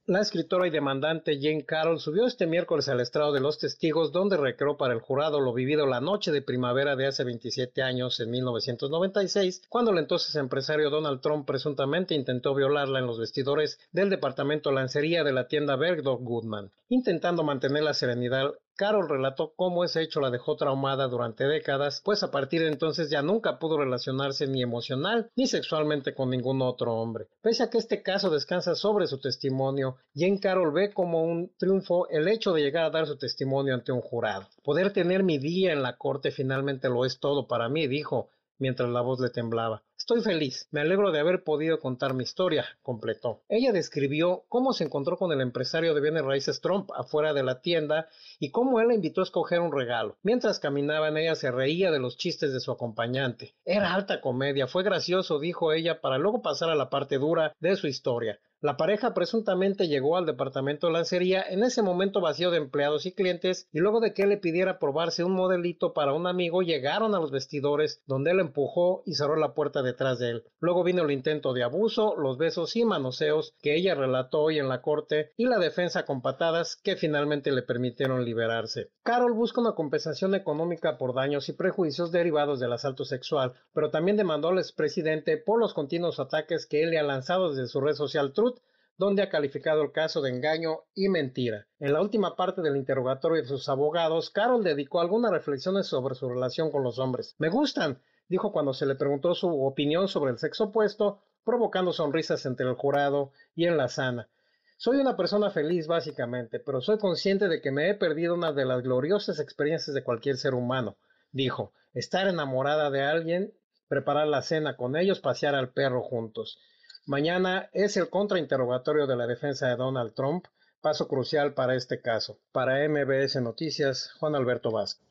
La escritora y demandante Jane Carroll subió este miércoles al estrado de los testigos donde recreó para el jurado lo vivido la noche de primavera de hace 27 años en 1996, cuando el entonces empresario Donald Trump presuntamente intentó violarla en los vestidores del departamento lancería de la tienda Bergdorf Goodman. Intentando mantener la serenidad, Carol relató cómo ese hecho la dejó traumada durante décadas, pues a partir de entonces ya nunca pudo relacionarse ni emocional ni sexualmente con ningún otro hombre. Pese a que este caso descansa sobre su testimonio, Jane Carol ve como un triunfo el hecho de llegar a dar su testimonio ante un jurado. Poder tener mi día en la corte finalmente lo es todo para mí, dijo. Mientras la voz le temblaba. Estoy feliz, me alegro de haber podido contar mi historia, completó. Ella describió cómo se encontró con el empresario de bienes raíces Trump afuera de la tienda y cómo él la invitó a escoger un regalo. Mientras caminaban, ella se reía de los chistes de su acompañante. Era alta comedia, fue gracioso, dijo ella, para luego pasar a la parte dura de su historia. La pareja presuntamente llegó al departamento de lancería en ese momento vacío de empleados y clientes y luego de que él le pidiera probarse un modelito para un amigo llegaron a los vestidores donde él empujó y cerró la puerta detrás de él. Luego vino el intento de abuso, los besos y manoseos que ella relató hoy en la corte y la defensa con patadas que finalmente le permitieron liberarse. Carol busca una compensación económica por daños y prejuicios derivados del asalto sexual, pero también demandó al expresidente por los continuos ataques que él le ha lanzado desde su red social Truth donde ha calificado el caso de engaño y mentira. En la última parte del interrogatorio de sus abogados, Carol dedicó algunas reflexiones sobre su relación con los hombres. Me gustan, dijo cuando se le preguntó su opinión sobre el sexo opuesto, provocando sonrisas entre el jurado y en la sana. Soy una persona feliz básicamente, pero soy consciente de que me he perdido una de las gloriosas experiencias de cualquier ser humano, dijo, estar enamorada de alguien, preparar la cena con ellos, pasear al perro juntos. Mañana es el contrainterrogatorio de la defensa de Donald Trump, paso crucial para este caso. Para MBS Noticias, Juan Alberto Vázquez.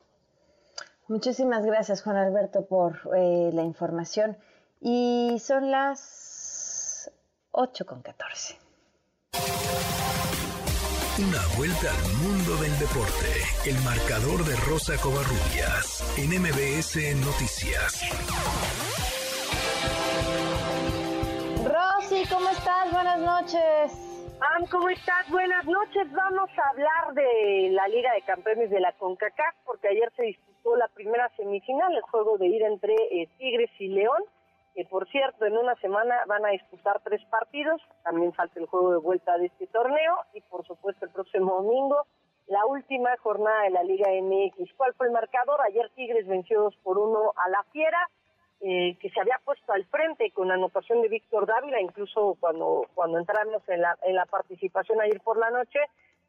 Muchísimas gracias, Juan Alberto, por eh, la información. Y son las 8 con 14. Una vuelta al mundo del deporte. El marcador de Rosa Covarrubias en MBS Noticias. Buenas noches. Am, ¿cómo estás? Buenas noches. Vamos a hablar de la Liga de Campeones de la CONCACAF, porque ayer se disputó la primera semifinal, el juego de ida entre eh, Tigres y León, que por cierto, en una semana van a disputar tres partidos, también falta el juego de vuelta de este torneo, y por supuesto el próximo domingo, la última jornada de la Liga MX. ¿Cuál fue el marcador? Ayer Tigres venció 2 por 1 a la Fiera, eh, que se había puesto al frente con anotación de Víctor Dávila, incluso cuando, cuando entramos en la, en la participación ayer por la noche,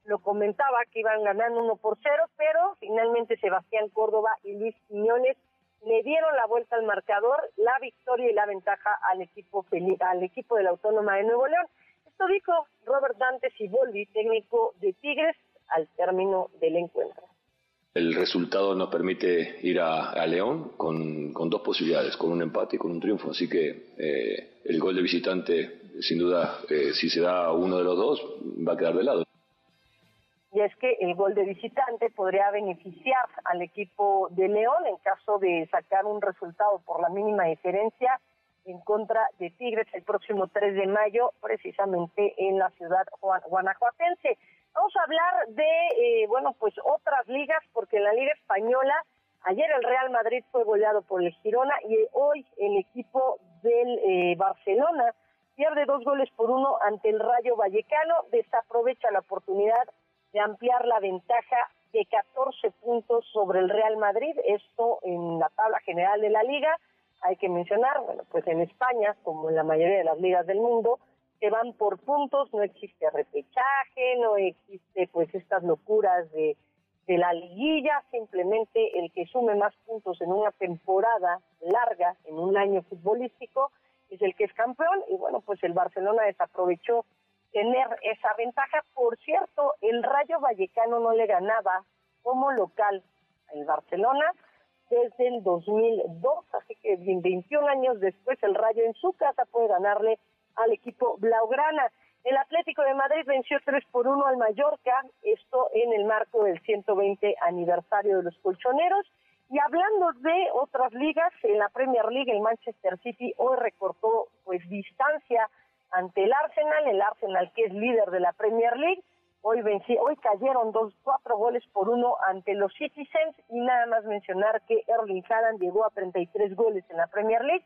lo comentaba que iban ganando uno por cero, pero finalmente Sebastián Córdoba y Luis Quiñones le dieron la vuelta al marcador, la victoria y la ventaja al equipo al equipo de la Autónoma de Nuevo León. Esto dijo Robert Dante Siboldi, técnico de Tigres, al término del encuentro. El resultado nos permite ir a, León con, dos posibilidades, con un empate y con un triunfo. Así que eh, el gol de visitante, sin duda, eh, si se da uno de los dos, va a quedar de lado. Y es que el gol de visitante podría beneficiar al equipo de León en caso de sacar un resultado por la mínima diferencia en contra de Tigres el próximo 3 de mayo, precisamente en la ciudad guanajuatense. Vamos a hablar de, eh, bueno, pues otras ligas, porque en la Liga Española, ayer el Real Madrid fue goleado por el Girona y hoy el equipo del eh, Barcelona pierde dos goles por uno ante el Rayo Vallecano, desaprovecha la oportunidad de ampliar la ventaja de 14 puntos sobre el Real Madrid, esto en la tabla general de la liga. Hay que mencionar, bueno, pues en España, como en la mayoría de las ligas del mundo, que van por puntos, no existe repechaje, no existe pues estas locuras de, de la liguilla, simplemente el que sume más puntos en una temporada larga, en un año futbolístico, es el que es campeón y bueno, pues el Barcelona desaprovechó tener esa ventaja. Por cierto, el Rayo Vallecano no le ganaba como local al Barcelona desde el 2002, así que 21 años después el Rayo en su casa puede ganarle al equipo Blaugrana. El Atlético de Madrid venció 3 por 1 al Mallorca, esto en el marco del 120 aniversario de los colchoneros. Y hablando de otras ligas, en la Premier League el Manchester City hoy recortó pues distancia ante el Arsenal, el Arsenal que es líder de la Premier League. Hoy vencí, hoy cayeron dos, cuatro goles por uno ante los Citizens y nada más mencionar que Erling Haaland llegó a 33 goles en la Premier League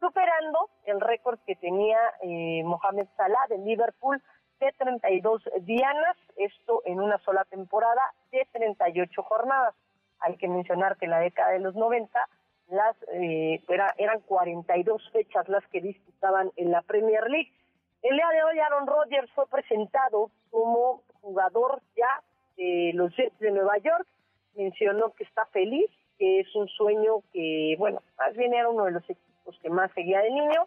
superando el récord que tenía eh, Mohamed Salah de Liverpool de 32 dianas, esto en una sola temporada de 38 jornadas. Hay que mencionar que en la década de los 90 las eh, era, eran 42 fechas las que disputaban en la Premier League. El día de hoy Aaron Rodgers fue presentado como jugador ya de los Jets de Nueva York, mencionó que está feliz que es un sueño que, bueno, más bien era uno de los equipos que más seguía de niño.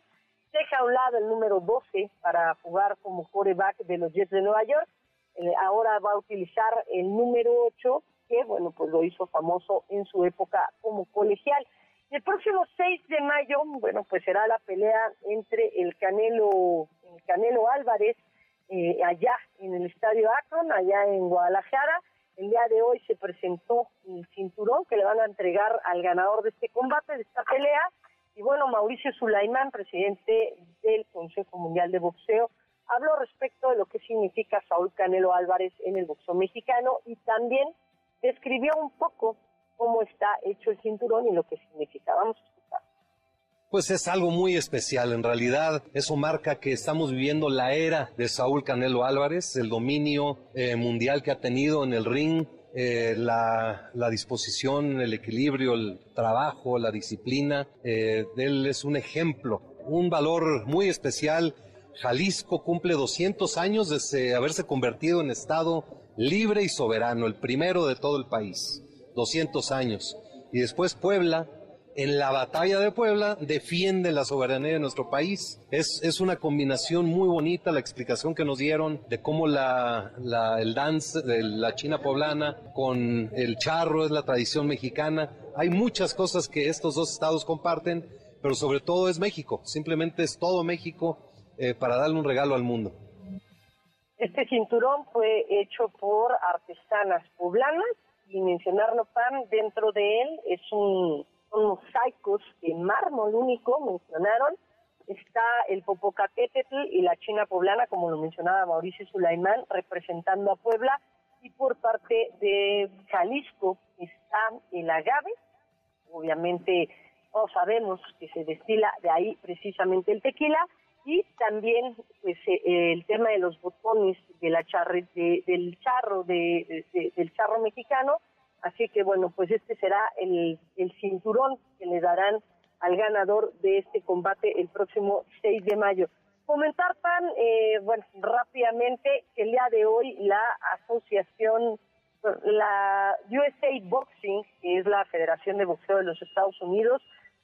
Deja a un lado el número 12 para jugar como quarterback de los Jets de Nueva York. Eh, ahora va a utilizar el número 8, que, bueno, pues lo hizo famoso en su época como colegial. El próximo 6 de mayo, bueno, pues será la pelea entre el Canelo, el Canelo Álvarez, eh, allá en el Estadio Akron, allá en Guadalajara. El día de hoy se presentó el cinturón que le van a entregar al ganador de este combate, de esta pelea. Y bueno, Mauricio Sulaimán, presidente del Consejo Mundial de Boxeo, habló respecto de lo que significa Saúl Canelo Álvarez en el boxeo mexicano y también describió un poco cómo está hecho el cinturón y lo que significa. Vamos a. Pues es algo muy especial, en realidad eso marca que estamos viviendo la era de Saúl Canelo Álvarez, el dominio eh, mundial que ha tenido en el ring, eh, la, disposición, el equilibrio, el trabajo, la disciplina. Eh, él es un ejemplo, un valor muy especial. Jalisco cumple 200 años desde haberse convertido en Estado libre y soberano, el primero de todo el país. 200 años. Y después Puebla, en la batalla de Puebla, defiende la soberanía de nuestro país. Es, es una combinación muy bonita la explicación que nos dieron de cómo la, la, el dance de la China poblana con el charro es la tradición mexicana. Hay muchas cosas que estos dos estados comparten, pero sobre todo es México. Simplemente es todo México eh, para darle un regalo al mundo. Este cinturón fue hecho por artesanas poblanas y mencionarlo, Pan, dentro de él es un, son mosaicos de mármol único, mencionaron. Está el Popocatépetl y la China poblana, como lo mencionaba Mauricio Sulaimán, representando a Puebla. Y por parte de Jalisco está el agave. Obviamente, todos sabemos que se destila de ahí precisamente el tequila y también pues eh, el tema de los botones de la charre, del charro de, del charro mexicano así que bueno pues este será el, cinturón que le darán al ganador de este combate el próximo 6 de mayo comentar pan eh, bueno rápidamente que el día de hoy la asociación la USA Boxing que es la Federación de Boxeo de los Estados Unidos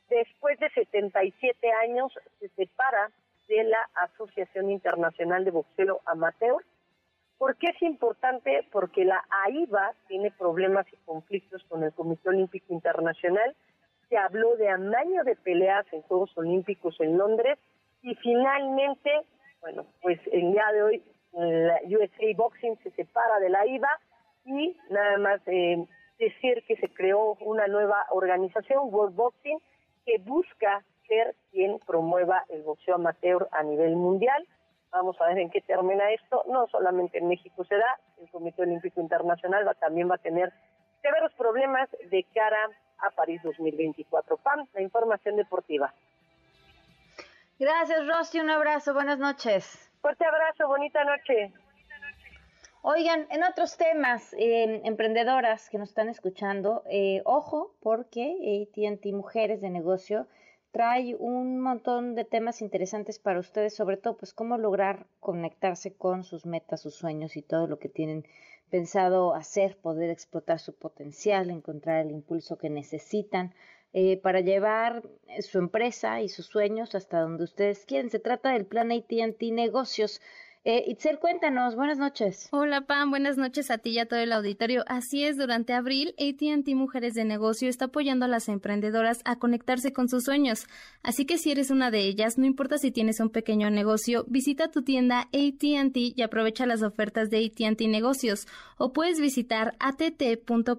después de 77 años se separa de la Asociación Internacional de Boxeo Amateur. ¿Por qué es importante? Porque la AIBA tiene problemas y conflictos con el Comité Olímpico Internacional. Se habló de amaño de peleas en Juegos Olímpicos en Londres y finalmente, bueno, pues el día de hoy la USA Boxing se separa de la AIBA y nada más eh, decir que se creó una nueva organización, World Boxing, que busca ser quien promueva el boxeo amateur a nivel mundial. Vamos a ver en qué termina esto. No solamente en México se da, el Comité Olímpico Internacional va, también va a tener severos problemas de cara a París 2024. PAM, la información deportiva. Gracias, Rosy. Un abrazo. Buenas noches. Fuerte abrazo. Bonita noche. Oigan, en otros temas, eh, emprendedoras que nos están escuchando, eh, ojo, porque ATT Mujeres de Negocio trae un montón de temas interesantes para ustedes, sobre todo pues cómo lograr conectarse con sus metas, sus sueños y todo lo que tienen pensado hacer, poder explotar su potencial, encontrar el impulso que necesitan eh, para llevar su empresa y sus sueños hasta donde ustedes quieren. Se trata del plan ATT Negocios. Eh, Itzel, cuéntanos, buenas noches. Hola Pam, buenas noches a ti y a todo el auditorio. Así es, durante abril, ATT Mujeres de Negocio está apoyando a las emprendedoras a conectarse con sus sueños. Así que si eres una de ellas, no importa si tienes un pequeño negocio, visita tu tienda ATT y aprovecha las ofertas de ATT Negocios. O puedes visitar att.com.mx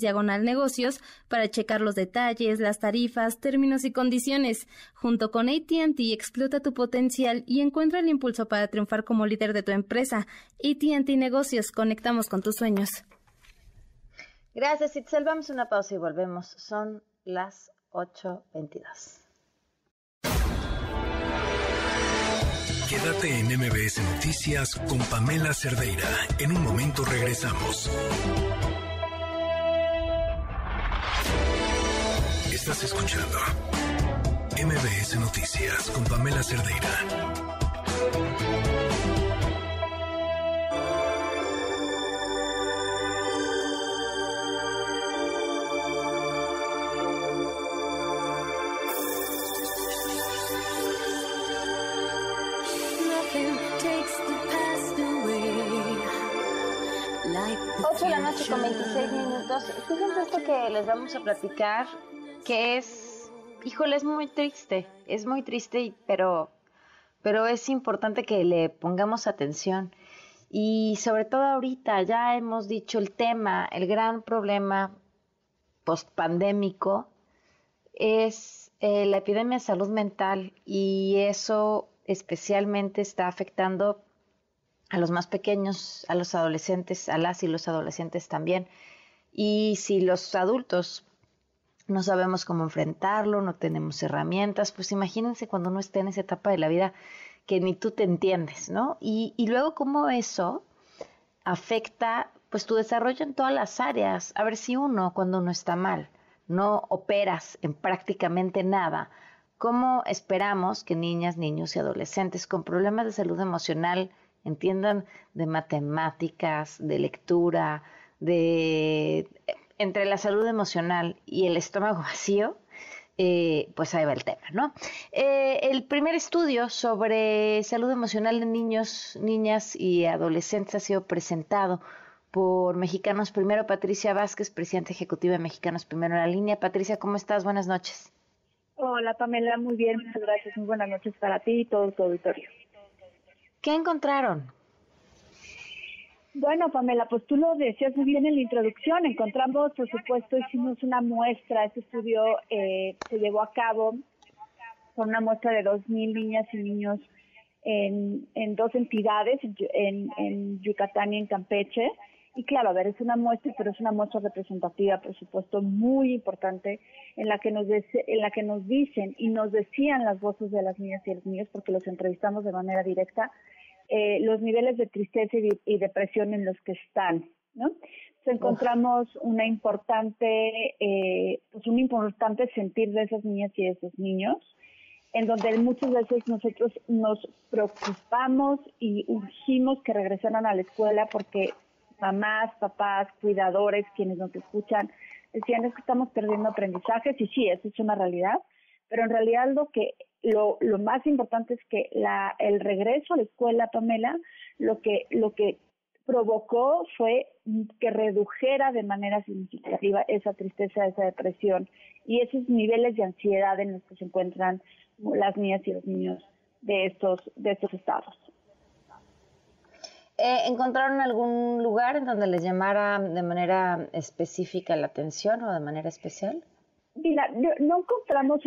diagonal negocios para checar los detalles, las tarifas, términos y condiciones. Junto con ATT explota tu potencial y encuentra el impulso para triunfar como líder de tu empresa. AT&T Negocios, conectamos con tus sueños. Gracias, Itzel. Vamos a una pausa y volvemos. Son las 8.22. Quédate en MBS Noticias con Pamela Cerdeira. En un momento regresamos. Estás escuchando MBS Noticias con Pamela Cerdeira. Fíjense esto que les vamos a platicar, que es, híjole, es muy triste, es muy triste, pero, pero es importante que le pongamos atención. Y sobre todo ahorita, ya hemos dicho el tema, el gran problema post-pandémico es eh, la epidemia de salud mental y eso especialmente está afectando a los más pequeños, a los adolescentes, a las y los adolescentes también. Y si los adultos no sabemos cómo enfrentarlo, no tenemos herramientas, pues imagínense cuando uno esté en esa etapa de la vida que ni tú te entiendes, ¿no? Y, y luego cómo eso afecta pues tu desarrollo en todas las áreas. A ver si uno, cuando uno está mal, no operas en prácticamente nada, ¿cómo esperamos que niñas, niños y adolescentes con problemas de salud emocional entiendan de matemáticas, de lectura, de entre la salud emocional y el estómago vacío, eh, pues ahí va el tema, ¿no? Eh, el primer estudio sobre salud emocional de niños, niñas y adolescentes ha sido presentado por Mexicanos Primero, Patricia Vázquez, presidenta ejecutiva de Mexicanos Primero en la línea. Patricia, ¿cómo estás? Buenas noches. Hola Pamela, muy bien, muchas gracias. Muy buenas noches para ti y todo tu auditorio. ¿Qué encontraron? Bueno, Pamela, pues tú lo decías muy bien en la introducción. Encontramos, por supuesto, hicimos una muestra. Este estudio eh, se llevó a cabo con una muestra de 2.000 niñas y niños en, en dos entidades, en, en Yucatán y en Campeche. Y claro, a ver, es una muestra, pero es una muestra representativa, por supuesto, muy importante, en la que nos en la que nos dicen y nos decían las voces de las niñas y los niños, porque los entrevistamos de manera directa, eh, los niveles de tristeza y, depresión en los que están, ¿no? encontramos una importante, eh, pues un importante sentir de esas niñas y de esos niños, en donde muchas veces nosotros nos preocupamos y urgimos que regresaran a la escuela porque mamás, papás, cuidadores, quienes nos escuchan, decían es que estamos perdiendo aprendizajes y sí, eso es una realidad, pero en realidad lo que lo, lo más importante es que la, el regreso a la escuela, Pamela, lo que lo que provocó fue que redujera de manera significativa esa tristeza, esa depresión y esos niveles de ansiedad en los que se encuentran las niñas y los niños de estos de estos estados. Eh, ¿Encontraron algún lugar en donde les llamara de manera específica la atención o de manera especial? Mira, no encontramos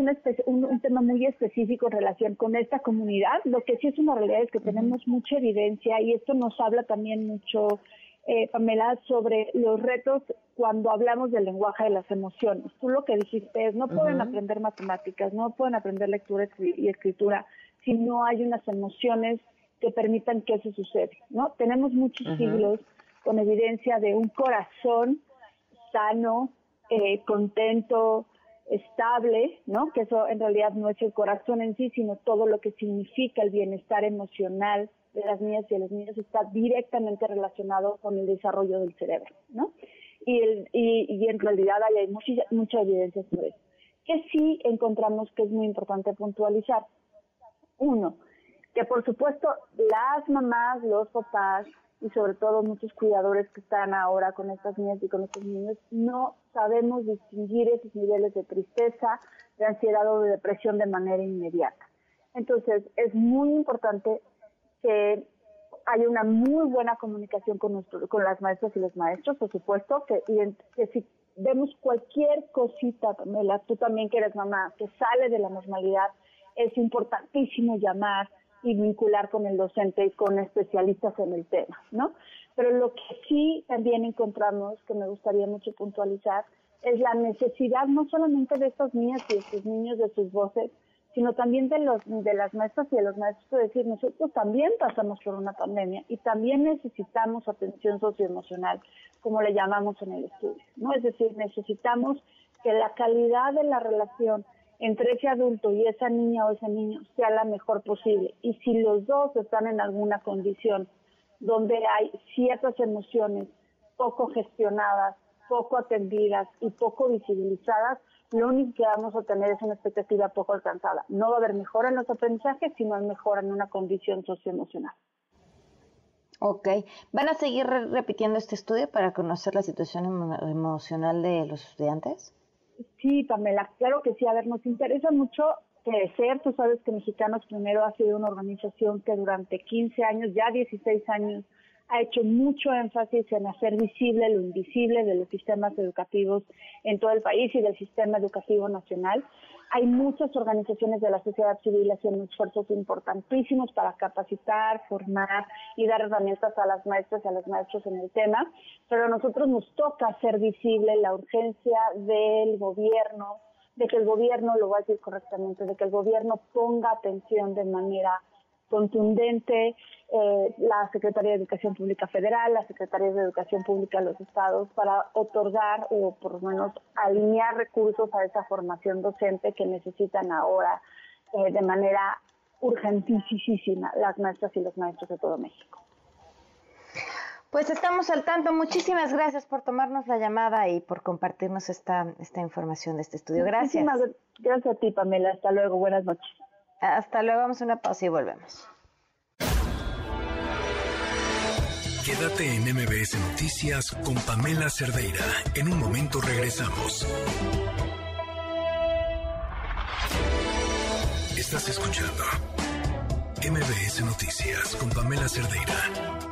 un, tema muy específico en relación con esta comunidad. Lo que sí es una realidad es que tenemos mucha evidencia y esto nos habla también mucho, eh, Pamela, sobre los retos cuando hablamos del lenguaje de las emociones. Tú lo que dijiste es, no pueden aprender matemáticas, no pueden aprender lectura y escritura si no hay unas emociones que permitan que eso suceda, ¿no? Tenemos muchos siglos con evidencia de un corazón sano, eh, contento, estable, ¿no? Que eso en realidad no es el corazón en sí, sino todo lo que significa el bienestar emocional de las niñas y de los niños está directamente relacionado con el desarrollo del cerebro, ¿no? Y, el, y, en realidad hay mucha, mucha evidencia sobre eso. Que sí encontramos que es muy importante puntualizar. Uno, que por supuesto las mamás, los papás y sobre todo muchos cuidadores que están ahora con estas niñas y con estos niños no sabemos distinguir esos niveles de tristeza, de ansiedad o de depresión de manera inmediata. Entonces es muy importante que haya una muy buena comunicación con las maestras y los maestros, por supuesto, que, que si vemos cualquier cosita, Pamela, tú también que eres mamá, que sale de la normalidad, es importantísimo llamar, y vincular con el docente y con especialistas en el tema, ¿no? Pero lo que sí también encontramos, que me gustaría mucho puntualizar, es la necesidad no solamente de estas niñas y de estos niños, de sus voces, sino también de, los, de las maestras y de los maestros, es decir, nosotros también pasamos por una pandemia y también necesitamos atención socioemocional, como le llamamos en el estudio, ¿no? Es decir, necesitamos que la calidad de la relación entre ese adulto y esa niña o ese niño sea la mejor posible. Y si los dos están en alguna condición donde hay ciertas emociones poco gestionadas, poco atendidas y poco visibilizadas, lo único que vamos a tener es una expectativa poco alcanzada. No va a haber mejora en los aprendizajes, sino mejora en una condición socioemocional. Ok. ¿Van a seguir repitiendo este estudio para conocer la situación emocional de los estudiantes? Sí, Pamela, claro que sí. A ver, nos interesa mucho crecer. Tú sabes que Mexicanos Primero ha sido una organización que durante 15 años, ya 16 años, ha hecho mucho énfasis en hacer visible lo invisible de los sistemas educativos en todo el país y del sistema educativo nacional. Hay muchas organizaciones de la sociedad civil haciendo esfuerzos importantísimos para capacitar, formar y dar herramientas a las maestras y a los maestros en el tema, pero a nosotros nos toca hacer visible la urgencia del gobierno, de que el gobierno, lo voy a decir correctamente, de que el gobierno ponga atención de manera contundente eh, la Secretaría de Educación Pública Federal, la Secretaría de Educación Pública de los estados para otorgar o por lo menos alinear recursos a esa formación docente que necesitan ahora eh, de manera urgentísima las maestras y los maestros de todo México. Pues estamos al tanto. Muchísimas gracias por tomarnos la llamada y por compartirnos esta, esta información de este estudio. Gracias. Muchísimas gracias a ti, Pamela. Hasta luego. Buenas noches. Hasta luego, vamos a una pausa y volvemos. Quédate en MBS Noticias con Pamela Cerdeira. En un momento regresamos. Estás escuchando MBS Noticias con Pamela Cerdeira.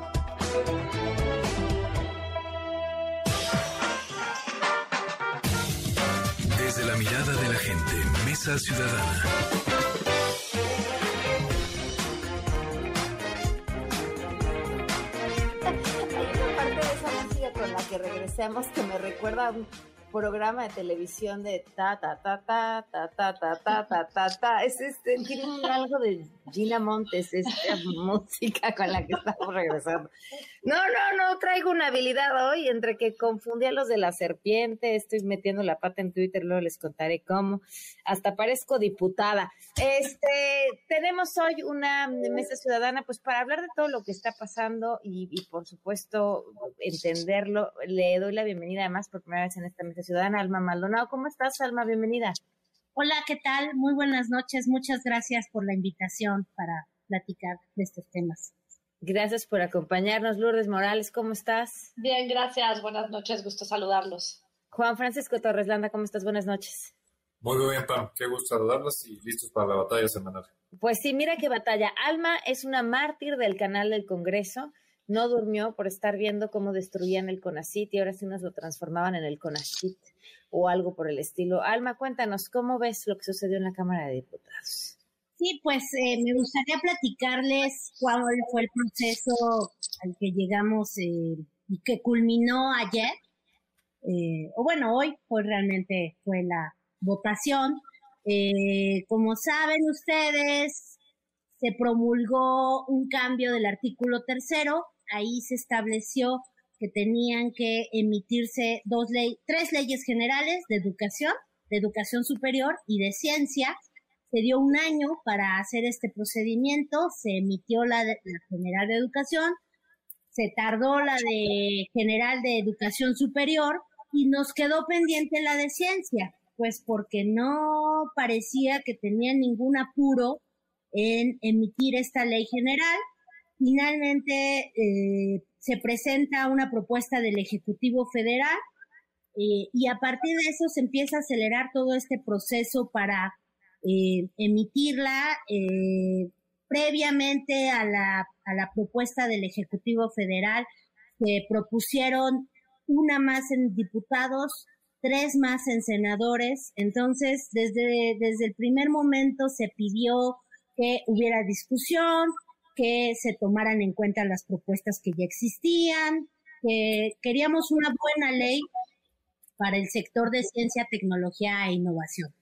Desde la mirada de la gente, Mesa Ciudadana. que regresemos que me recuerda a un programa de televisión de ta ta ta ta ta ta ta ta ta ta ta es este tiene algo de Gina Montes esta música con la que estamos regresando no no no traigo una habilidad hoy entre que confundí a los de la serpiente estoy metiendo la pata en Twitter luego les contaré cómo hasta parezco diputada este tenemos hoy una mesa ciudadana pues para hablar de todo lo que está pasando y, y por supuesto entenderlo le doy la bienvenida además por primera vez en esta mesa Ciudadana, Alma Maldonado. ¿Cómo estás, Alma? Bienvenida. Hola, ¿qué tal? Muy buenas noches. Muchas gracias por la invitación para platicar de estos temas. Gracias por acompañarnos. Lourdes Morales, ¿cómo estás? Bien, gracias. Buenas noches. Gusto saludarlos. Juan Francisco Torreslanda, ¿cómo estás? Buenas noches. Muy bien, Pam. Qué gusto saludarlos y listos para la batalla semanal. Pues sí, mira qué batalla. Alma es una mártir del canal del Congreso no durmió por estar viendo cómo destruían el CONACIT y ahora sí nos lo transformaban en el CONACIT o algo por el estilo. Alma, cuéntanos, ¿cómo ves lo que sucedió en la Cámara de Diputados? Sí, pues eh, me gustaría platicarles cuál fue el proceso al que llegamos eh, y que culminó ayer, eh, o bueno, hoy, pues realmente fue la votación. como saben ustedes, se promulgó un cambio del artículo tercero ahí se estableció que tenían que emitirse dos ley, tres leyes generales de educación, de educación superior y de ciencia. Se dio un año para hacer este procedimiento, se emitió la, la general de educación, se tardó la de general de educación superior y nos quedó pendiente la de ciencia, pues porque no parecía que tenía ningún apuro en emitir esta ley general Finalmente eh, se presenta una propuesta del Ejecutivo Federal eh, y a partir de eso se empieza a acelerar todo este proceso para eh, emitirla previamente a la, a la propuesta del Ejecutivo Federal. Se propusieron una más en diputados, tres más en senadores. Entonces, desde, desde el primer momento se pidió que hubiera discusión, que se tomaran en cuenta las propuestas que ya existían, que queríamos una buena ley para el sector de ciencia, tecnología e innovación.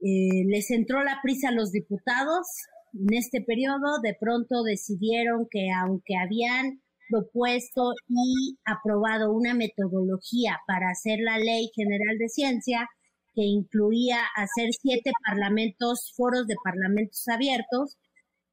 Eh, les entró la prisa a los diputados en este periodo, de pronto decidieron que aunque habían propuesto y aprobado una metodología para hacer la ley general de ciencia, que incluía hacer siete parlamentos, foros de parlamentos abiertos,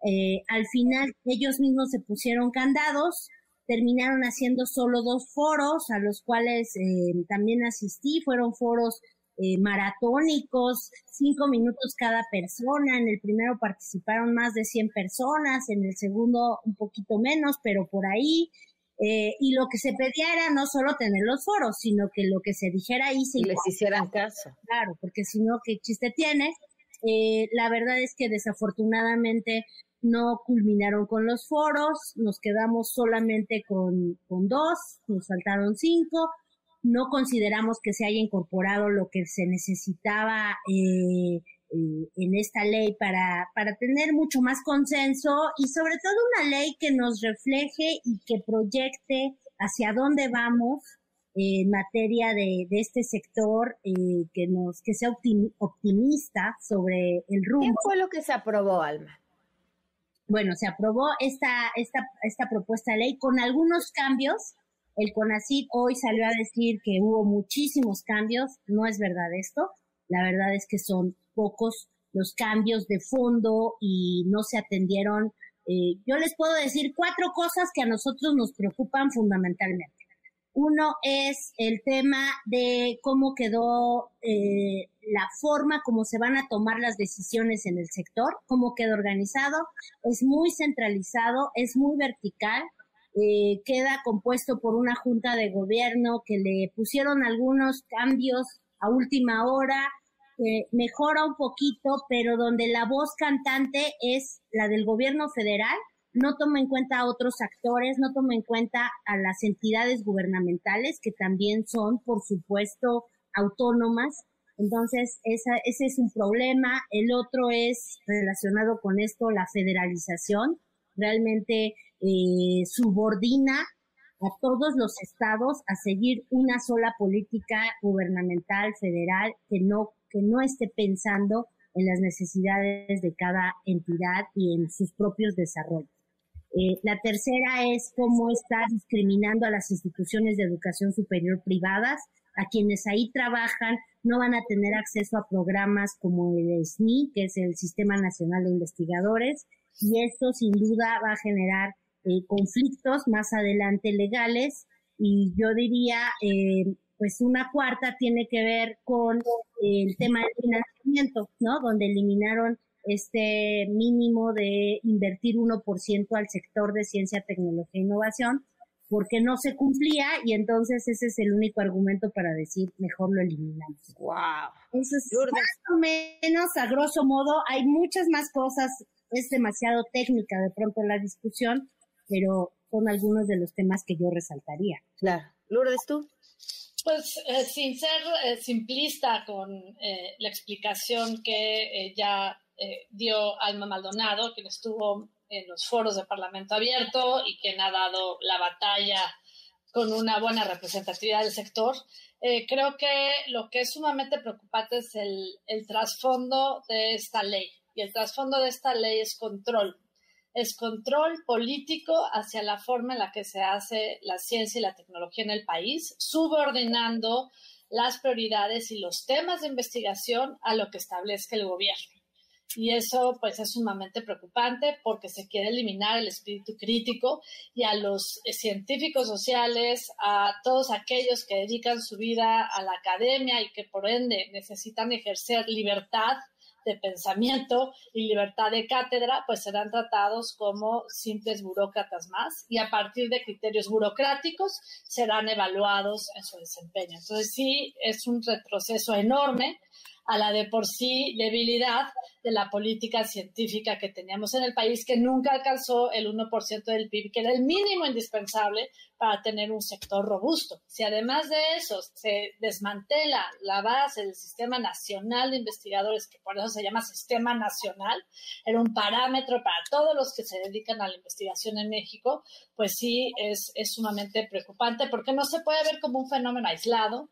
eh, al final ellos mismos se pusieron candados, terminaron haciendo solo dos foros a los cuales eh, también asistí, fueron foros eh, maratónicos, cinco minutos cada persona. En el primero participaron más de 100 personas, en el segundo un poquito menos, pero por ahí. Eh, y lo que se pedía era no solo tener los foros, sino que lo que se dijera ahí se... Y les hicieran caso. Claro, porque si no, ¿qué chiste tiene? Eh, la verdad es que desafortunadamente no culminaron con los foros, nos quedamos solamente con, con dos, nos faltaron cinco, no consideramos que se haya incorporado lo que se necesitaba eh, eh, en esta ley para, para tener mucho más consenso y sobre todo una ley que nos refleje y que proyecte hacia dónde vamos en materia de, de este sector, eh, que nos que sea optimista sobre el rumbo. ¿Qué fue lo que se aprobó, Alma? Bueno, se aprobó esta, esta, esta propuesta de ley con algunos cambios el CONACYT hoy salió a decir que hubo muchísimos cambios. No es verdad esto. La verdad es que son pocos los cambios de fondo y no se atendieron. Eh, yo les puedo decir cuatro cosas que a nosotros nos preocupan fundamentalmente. Uno es el tema de cómo quedó eh, la forma como se van a tomar las decisiones en el sector, cómo quedó organizado. Es muy centralizado, es muy vertical eh, queda compuesto por una junta de gobierno que le pusieron algunos cambios a última hora, mejora un poquito, pero donde la voz cantante es la del gobierno federal, no toma en cuenta a otros actores, no toma en cuenta a las entidades gubernamentales que también son, por supuesto, autónomas. Entonces, esa, ese es un problema. El otro es relacionado con esto, la federalización. Realmente eh, subordina a todos los estados a seguir una sola política gubernamental federal que no que no esté pensando en las necesidades de cada entidad y en sus propios desarrollos. Eh, la tercera es cómo está discriminando a las instituciones de educación superior privadas, a quienes ahí trabajan no van a tener acceso a programas como el SNI, que es el Sistema Nacional de Investigadores, y esto sin duda va a generar eh, conflictos más adelante legales y yo diría, eh, pues una cuarta tiene que ver con el tema del financiamiento, ¿no? Donde eliminaron este mínimo de invertir 1% al sector de ciencia, tecnología e innovación, porque no se cumplía y entonces ese es el único argumento para decir mejor lo eliminamos. Wow. Eso es más o menos a grosso modo. Hay muchas más cosas. Es demasiado técnica de pronto la discusión, pero son algunos de los temas que yo resaltaría. Claro. Lourdes, tú. Pues eh, sin ser eh, simplista con eh, la explicación que ya dio Alma Maldonado, quien estuvo en los foros de Parlamento Abierto y quien ha dado la batalla con una buena representatividad del sector, creo que lo que es sumamente preocupante es el trasfondo de esta ley. Y el trasfondo de esta ley es control es control político hacia la forma en la que se hace la ciencia y la tecnología en el país, subordinando las prioridades y los temas de investigación a lo que establezca el gobierno. Y eso pues es sumamente preocupante porque se quiere eliminar el espíritu crítico y a los científicos sociales, a todos aquellos que dedican su vida a la academia y que por ende necesitan ejercer libertad de pensamiento y libertad de cátedra, pues serán tratados como simples burócratas más y a partir de criterios burocráticos serán evaluados en su desempeño. Entonces sí, es un retroceso enorme a la de por sí debilidad de la política científica que teníamos en el país, que nunca alcanzó el 1% del PIB, que era el mínimo indispensable para tener un sector robusto. Si además de eso se desmantela la base del Sistema Nacional de Investigadores, que por eso se llama Sistema Nacional, era un parámetro para todos los que se dedican a la investigación en México, pues sí es, es sumamente preocupante porque no se puede ver como un fenómeno aislado,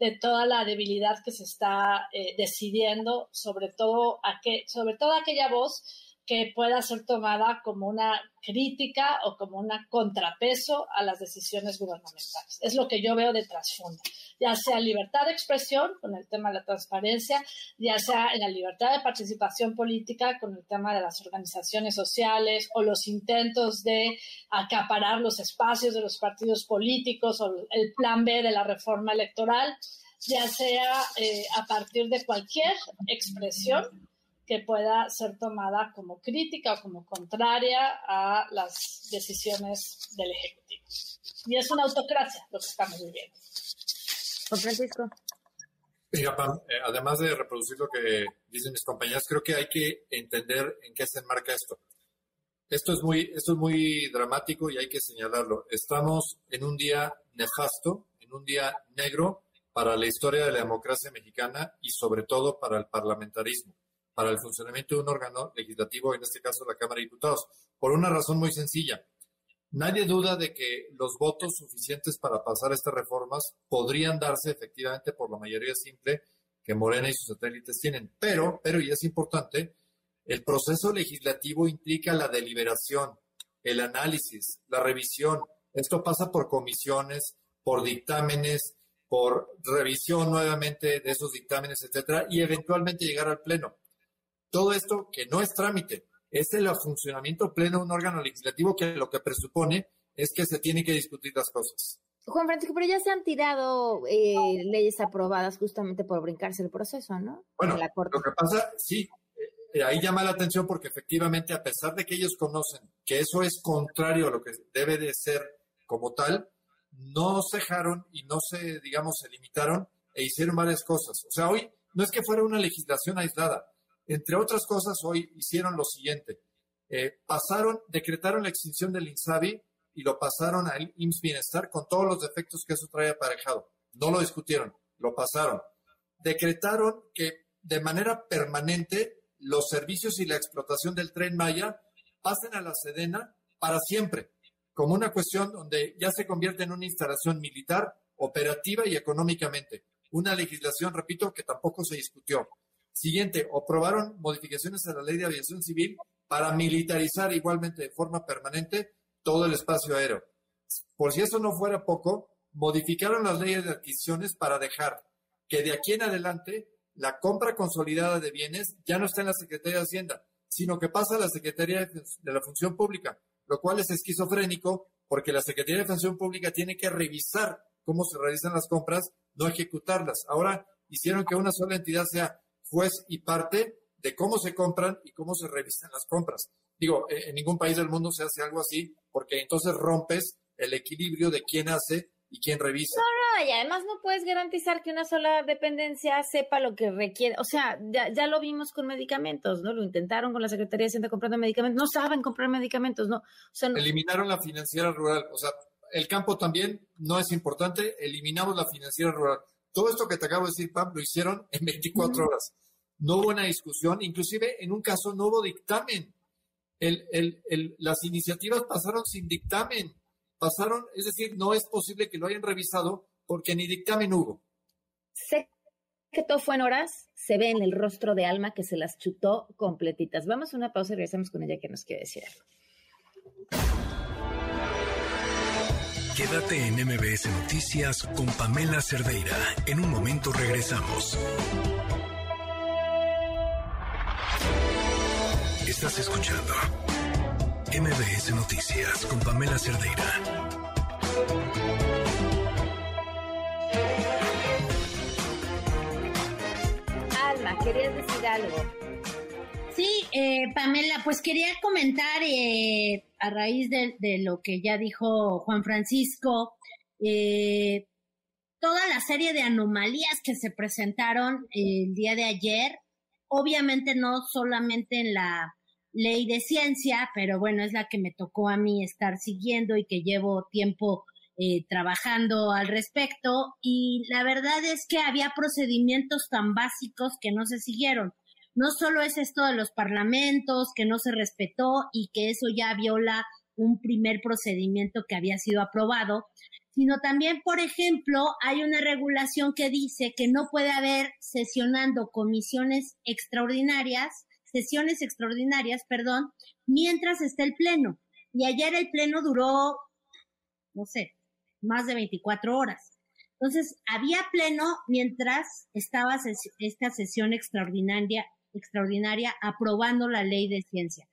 de toda la debilidad que se está eh, decidiendo, sobre todo, a que, sobre todo aquella voz que pueda ser tomada como una crítica o como un contrapeso a las decisiones gubernamentales. Es lo que yo veo de trasfondo, ya sea libertad de expresión con el tema de la transparencia, ya sea en la libertad de participación política con el tema de las organizaciones sociales o los intentos de acaparar los espacios de los partidos políticos o el plan B de la reforma electoral ya sea eh, a partir de cualquier expresión que pueda ser tomada como crítica o como contraria a las decisiones del Ejecutivo. Y es una autocracia lo que estamos viviendo. Juan Francisco. Mira, Pam, eh, además de reproducir lo que dicen mis compañeras, creo que hay que entender en qué se enmarca esto. Esto es muy, esto es muy dramático y hay que señalarlo. Estamos en un día nefasto, en un día negro para la historia de la democracia mexicana y sobre todo para el parlamentarismo, para el funcionamiento de un órgano legislativo, en este caso la Cámara de Diputados, por una razón muy sencilla. Nadie duda de que los votos suficientes para pasar estas reformas podrían darse efectivamente por la mayoría simple que Morena y sus satélites tienen. Pero, pero, y es importante, el proceso legislativo implica la deliberación, el análisis, la revisión. Esto pasa por comisiones, por dictámenes, por revisión nuevamente de esos dictámenes, etcétera, y eventualmente llegar al Pleno. Todo esto que no es trámite, es el funcionamiento pleno de un órgano legislativo que lo que presupone es que se tiene que discutir las cosas. Juan Francisco, pero ya se han tirado eh, leyes aprobadas justamente por brincarse el proceso, ¿no? Bueno, lo que pasa, sí, eh, ahí llama la atención porque efectivamente, a pesar de que ellos conocen que eso es contrario a lo que debe de ser como tal, no cejaron y no se, digamos, se limitaron e hicieron varias cosas. O sea, hoy no es que fuera una legislación aislada, entre otras cosas, hoy hicieron lo siguiente. Eh, pasaron, decretaron la extinción del INSABI y lo pasaron al IMSS Bienestar con todos los defectos que eso trae aparejado. No lo discutieron, lo pasaron. Decretaron que de manera permanente los servicios y la explotación del tren Maya pasen a la Sedena para siempre, como una cuestión donde ya se convierte en una instalación militar, operativa y económicamente. Una legislación, repito, que tampoco se discutió. Siguiente, aprobaron modificaciones a la ley de aviación civil para militarizar igualmente de forma permanente todo el espacio aéreo. Por si eso no fuera poco, modificaron las leyes de adquisiciones para dejar que de aquí en adelante la compra consolidada de bienes ya no está en la Secretaría de Hacienda, sino que pasa a la Secretaría de la Función Pública, lo cual es esquizofrénico porque la Secretaría de Función Pública tiene que revisar cómo se realizan las compras, no ejecutarlas. Ahora hicieron que una sola entidad sea juez y parte de cómo se compran y cómo se revisan las compras. Digo, eh, en ningún país del mundo se hace algo así, porque entonces rompes el equilibrio de quién hace y quién revisa. No, no, y además no puedes garantizar que una sola dependencia sepa lo que requiere. O sea, ya, lo vimos con medicamentos, ¿no? Lo intentaron con la Secretaría de Hacienda comprando medicamentos. No saben comprar medicamentos, ¿no? Eliminaron la financiera rural. O sea, el campo también no es importante. Eliminamos la financiera rural. Todo esto que te acabo de decir, Pam, lo hicieron en 24 horas. No hubo una discusión, inclusive en un caso no hubo dictamen. las iniciativas pasaron sin dictamen. Pasaron, es decir, no es posible que lo hayan revisado porque ni dictamen hubo. Sé que todo fue en horas, se ve en el rostro de Alma que se las chutó completitas. Vamos a una pausa y regresamos con ella que nos quiere decir algo. Quédate en MBS Noticias con Pamela Cerdeira. En un momento regresamos. Estás escuchando MBS Noticias con Pamela Cerdeira. Alma, querías decir algo. Sí, eh, Pamela, pues quería comentar eh, a raíz de, lo que ya dijo Juan Francisco, eh, toda la serie de anomalías que se presentaron el día de ayer, obviamente no solamente en la ley de ciencia, pero bueno, es la que me tocó a mí estar siguiendo y que llevo tiempo trabajando al respecto. Y la verdad es que había procedimientos tan básicos que no se siguieron no solo es esto de los parlamentos que no se respetó y que eso ya viola un primer procedimiento que había sido aprobado, sino también, por ejemplo, hay una regulación que dice que no puede haber sesionando comisiones extraordinarias, sesiones extraordinarias, perdón, mientras esté el pleno. Y ayer el pleno duró, no sé, más de 24 horas. Entonces, había pleno mientras estaba esta sesión extraordinaria extraordinaria aprobando la ley de ciencia.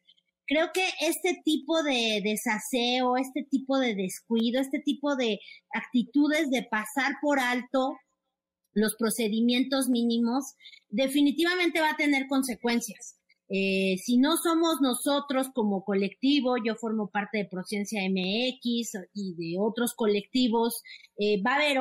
Creo que este tipo de desaseo, este tipo de descuido, este tipo de actitudes de pasar por alto los procedimientos mínimos, definitivamente va a tener consecuencias. Eh, si no somos nosotros como colectivo, yo formo parte de Prociencia MX y de otros colectivos, eh, va a haber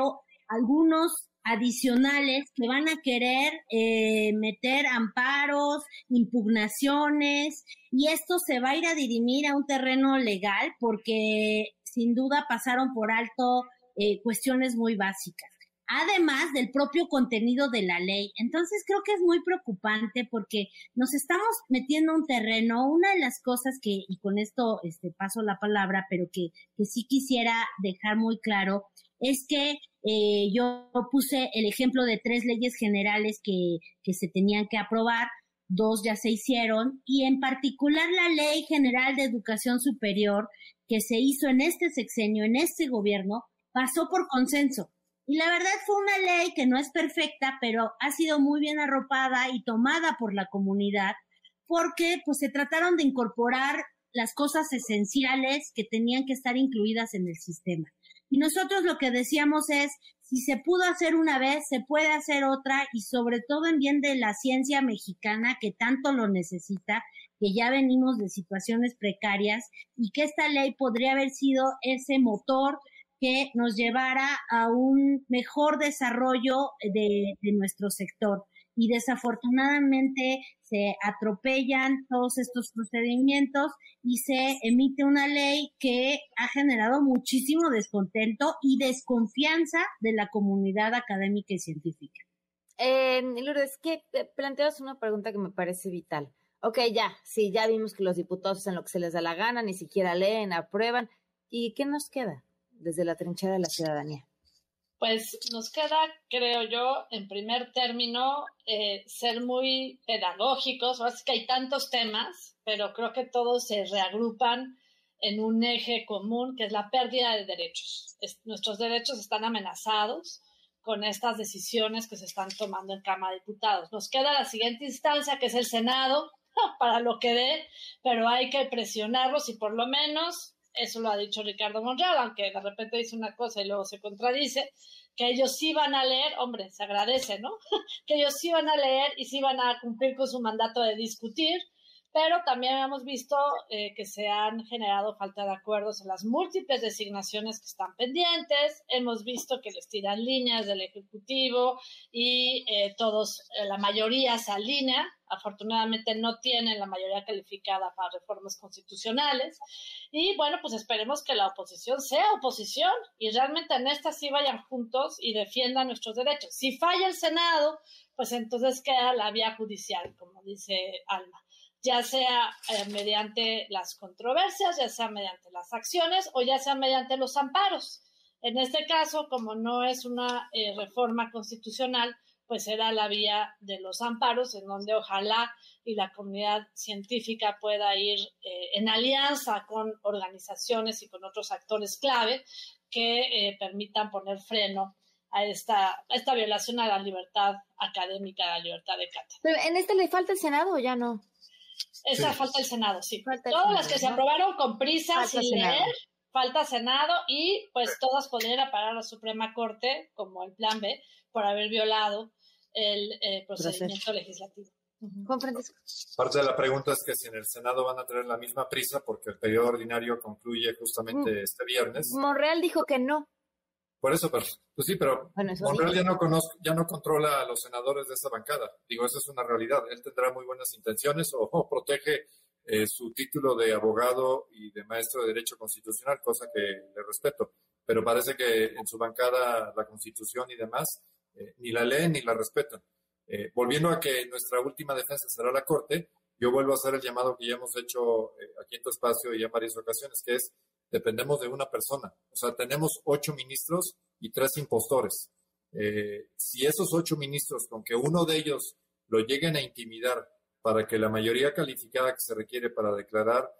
algunos adicionales que van a querer eh, meter amparos, impugnaciones, y esto se va a ir a dirimir a un terreno legal porque sin duda pasaron por alto eh, cuestiones muy básicas además del propio contenido de la ley. Entonces creo que es muy preocupante porque nos estamos metiendo un terreno. Una de las cosas que, y con esto este, paso la palabra, pero que, que sí quisiera dejar muy claro, es que eh, yo puse el ejemplo de tres leyes generales que, que se tenían que aprobar, dos ya se hicieron, y en particular la Ley General de Educación Superior que se hizo en este sexenio, en este gobierno, pasó por consenso. Y la verdad fue una ley que no es perfecta, pero ha sido muy bien arropada y tomada por la comunidad, porque pues se trataron de incorporar las cosas esenciales que tenían que estar incluidas en el sistema. Y nosotros lo que decíamos es, si se pudo hacer una vez, se puede hacer otra y sobre todo en bien de la ciencia mexicana que tanto lo necesita, que ya venimos de situaciones precarias y que esta ley podría haber sido ese motor que nos llevara a un mejor desarrollo de, nuestro sector. Y desafortunadamente se atropellan todos estos procedimientos y se emite una ley que ha generado muchísimo descontento y desconfianza de la comunidad académica y científica. Eh, Lourdes, que planteas una pregunta que me parece vital. Ok, ya, sí, ya vimos que los diputados hacen lo que se les da la gana, ni siquiera leen, aprueban. ¿Y qué nos queda? desde la trinchera de la ciudadanía? Pues nos queda, creo yo, en primer término, eh, ser muy pedagógicos. Ahora que hay tantos temas, pero creo que todos se reagrupan en un eje común, que es la pérdida de derechos. nuestros derechos están amenazados con estas decisiones que se están tomando en Cámara de Diputados. Nos queda la siguiente instancia, que es el Senado, para lo que dé, pero hay que presionarlos y por lo menos eso lo ha dicho Ricardo Monreal, aunque de repente dice una cosa y luego se contradice, que ellos sí van a leer, hombre, se agradece, ¿no? que ellos sí van a leer y sí van a cumplir con su mandato de discutir, pero también hemos visto eh, que se han generado falta de acuerdos en las múltiples designaciones que están pendientes, hemos visto que les tiran líneas del Ejecutivo y eh, todos, eh, la mayoría se alinea, afortunadamente no tienen la mayoría calificada para reformas constitucionales. Y bueno, pues esperemos que la oposición sea oposición y realmente en esta sí vayan juntos y defiendan nuestros derechos. Si falla el Senado, pues entonces queda la vía judicial, como dice Alma, ya sea eh, mediante las controversias, ya sea mediante las acciones o ya sea mediante los amparos. En este caso, como no es una eh, reforma constitucional, pues será la vía de los amparos, en donde ojalá y la comunidad científica pueda ir eh, en alianza con organizaciones y con otros actores clave que eh, permitan poner freno a esta, esta violación a la libertad académica, a la libertad de cátedra. En este le falta el Senado o ya no? Esa falta el Senado, sí. Todas las que se aprobaron con prisa, sin leer, falta Senado y pues todas podrían parar a la Suprema Corte, como el plan B, por haber violado el eh, procedimiento legislativo. Juan Francisco. Parte de la pregunta es que si en el Senado van a tener la misma prisa porque el periodo ordinario concluye justamente mm. este viernes. Monreal dijo que no. Por eso, pero, pues sí, pero Monreal ya no, ya no controla a los senadores de esa bancada. Digo, esa es una realidad. Él tendrá muy buenas intenciones o, protege eh, su título de abogado y de maestro de Derecho Constitucional, cosa que le respeto. Pero parece que en su bancada la Constitución y demás eh, ni la leen ni la respetan. Eh, volviendo a que nuestra última defensa será la Corte, yo vuelvo a hacer el llamado que ya hemos hecho aquí en tu espacio y en varias ocasiones, que es, dependemos de una persona. O sea, tenemos ocho ministros y tres impostores. si esos ocho ministros, con que uno de ellos lo lleguen a intimidar para que la mayoría calificada que se requiere para declarar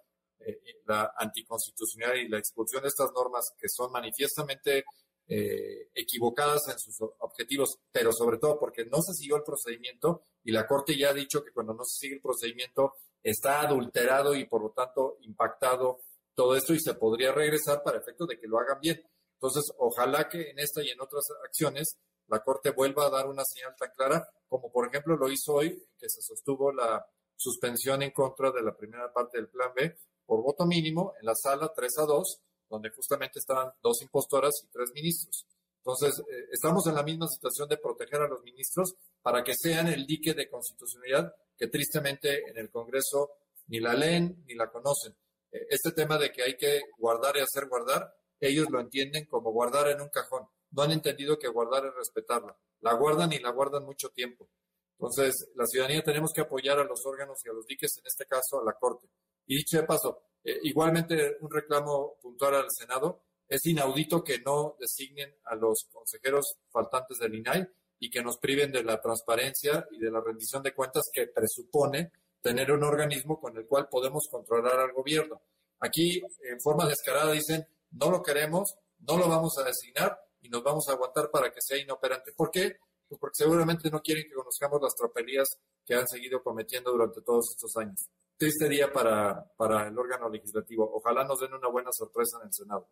la anticonstitucionalidad y la expulsión de estas normas que son manifiestamente eh, equivocadas en sus objetivos, pero sobre todo porque no se siguió el procedimiento y la Corte ya ha dicho que cuando no se sigue el procedimiento está adulterado y por lo tanto impactado todo esto y se podría regresar para efecto de que lo hagan bien. Entonces, ojalá que en esta y en otras acciones la Corte vuelva a dar una señal tan clara como por ejemplo lo hizo hoy, que se sostuvo la suspensión en contra de la primera parte del Plan B por voto mínimo en la sala 3 a 2, donde justamente estaban dos impostoras y tres ministros. Entonces, eh, estamos en la misma situación de proteger a los ministros para que sean el dique de constitucionalidad que tristemente en el Congreso ni la leen ni la conocen. Eh, este tema de que hay que guardar y hacer guardar, ellos lo entienden como guardar en un cajón. No han entendido que guardar es respetarla. La guardan y la guardan mucho tiempo. Entonces, la ciudadanía tenemos que apoyar a los órganos y a los diques, en este caso a la Corte. Y dicho de paso, eh, igualmente un reclamo puntual al Senado, es inaudito que no designen a los consejeros faltantes del INAI y que nos priven de la transparencia y de la rendición de cuentas que presupone tener un organismo con el cual podemos controlar al gobierno. Aquí, en forma descarada, dicen, no lo queremos, no lo vamos a designar y nos vamos a aguantar para que sea inoperante. ¿Por qué? Pues porque seguramente no quieren que conozcamos las tropelías que han seguido cometiendo durante todos estos años. Triste día para, para el órgano legislativo. Ojalá nos den una buena sorpresa en el Senado.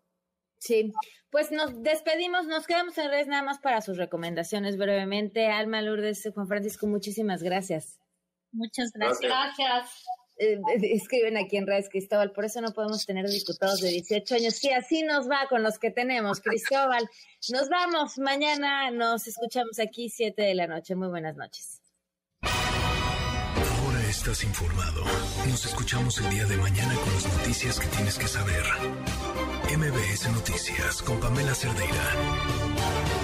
Sí, pues nos despedimos, nos quedamos en redes nada más para sus recomendaciones brevemente. Alma Lourdes, Juan Francisco, muchísimas gracias. Muchas gracias. Gracias. Eh, escriben aquí en redes, Cristóbal, por eso no podemos tener diputados de 18 años. Sí, así nos va con los que tenemos, Cristóbal. Nos vamos, mañana nos escuchamos aquí 7 de la noche. Muy buenas noches. Ahora estás informado. Nos escuchamos el día de mañana con las noticias que tienes que saber. MBS Noticias con Pamela Cerdeira.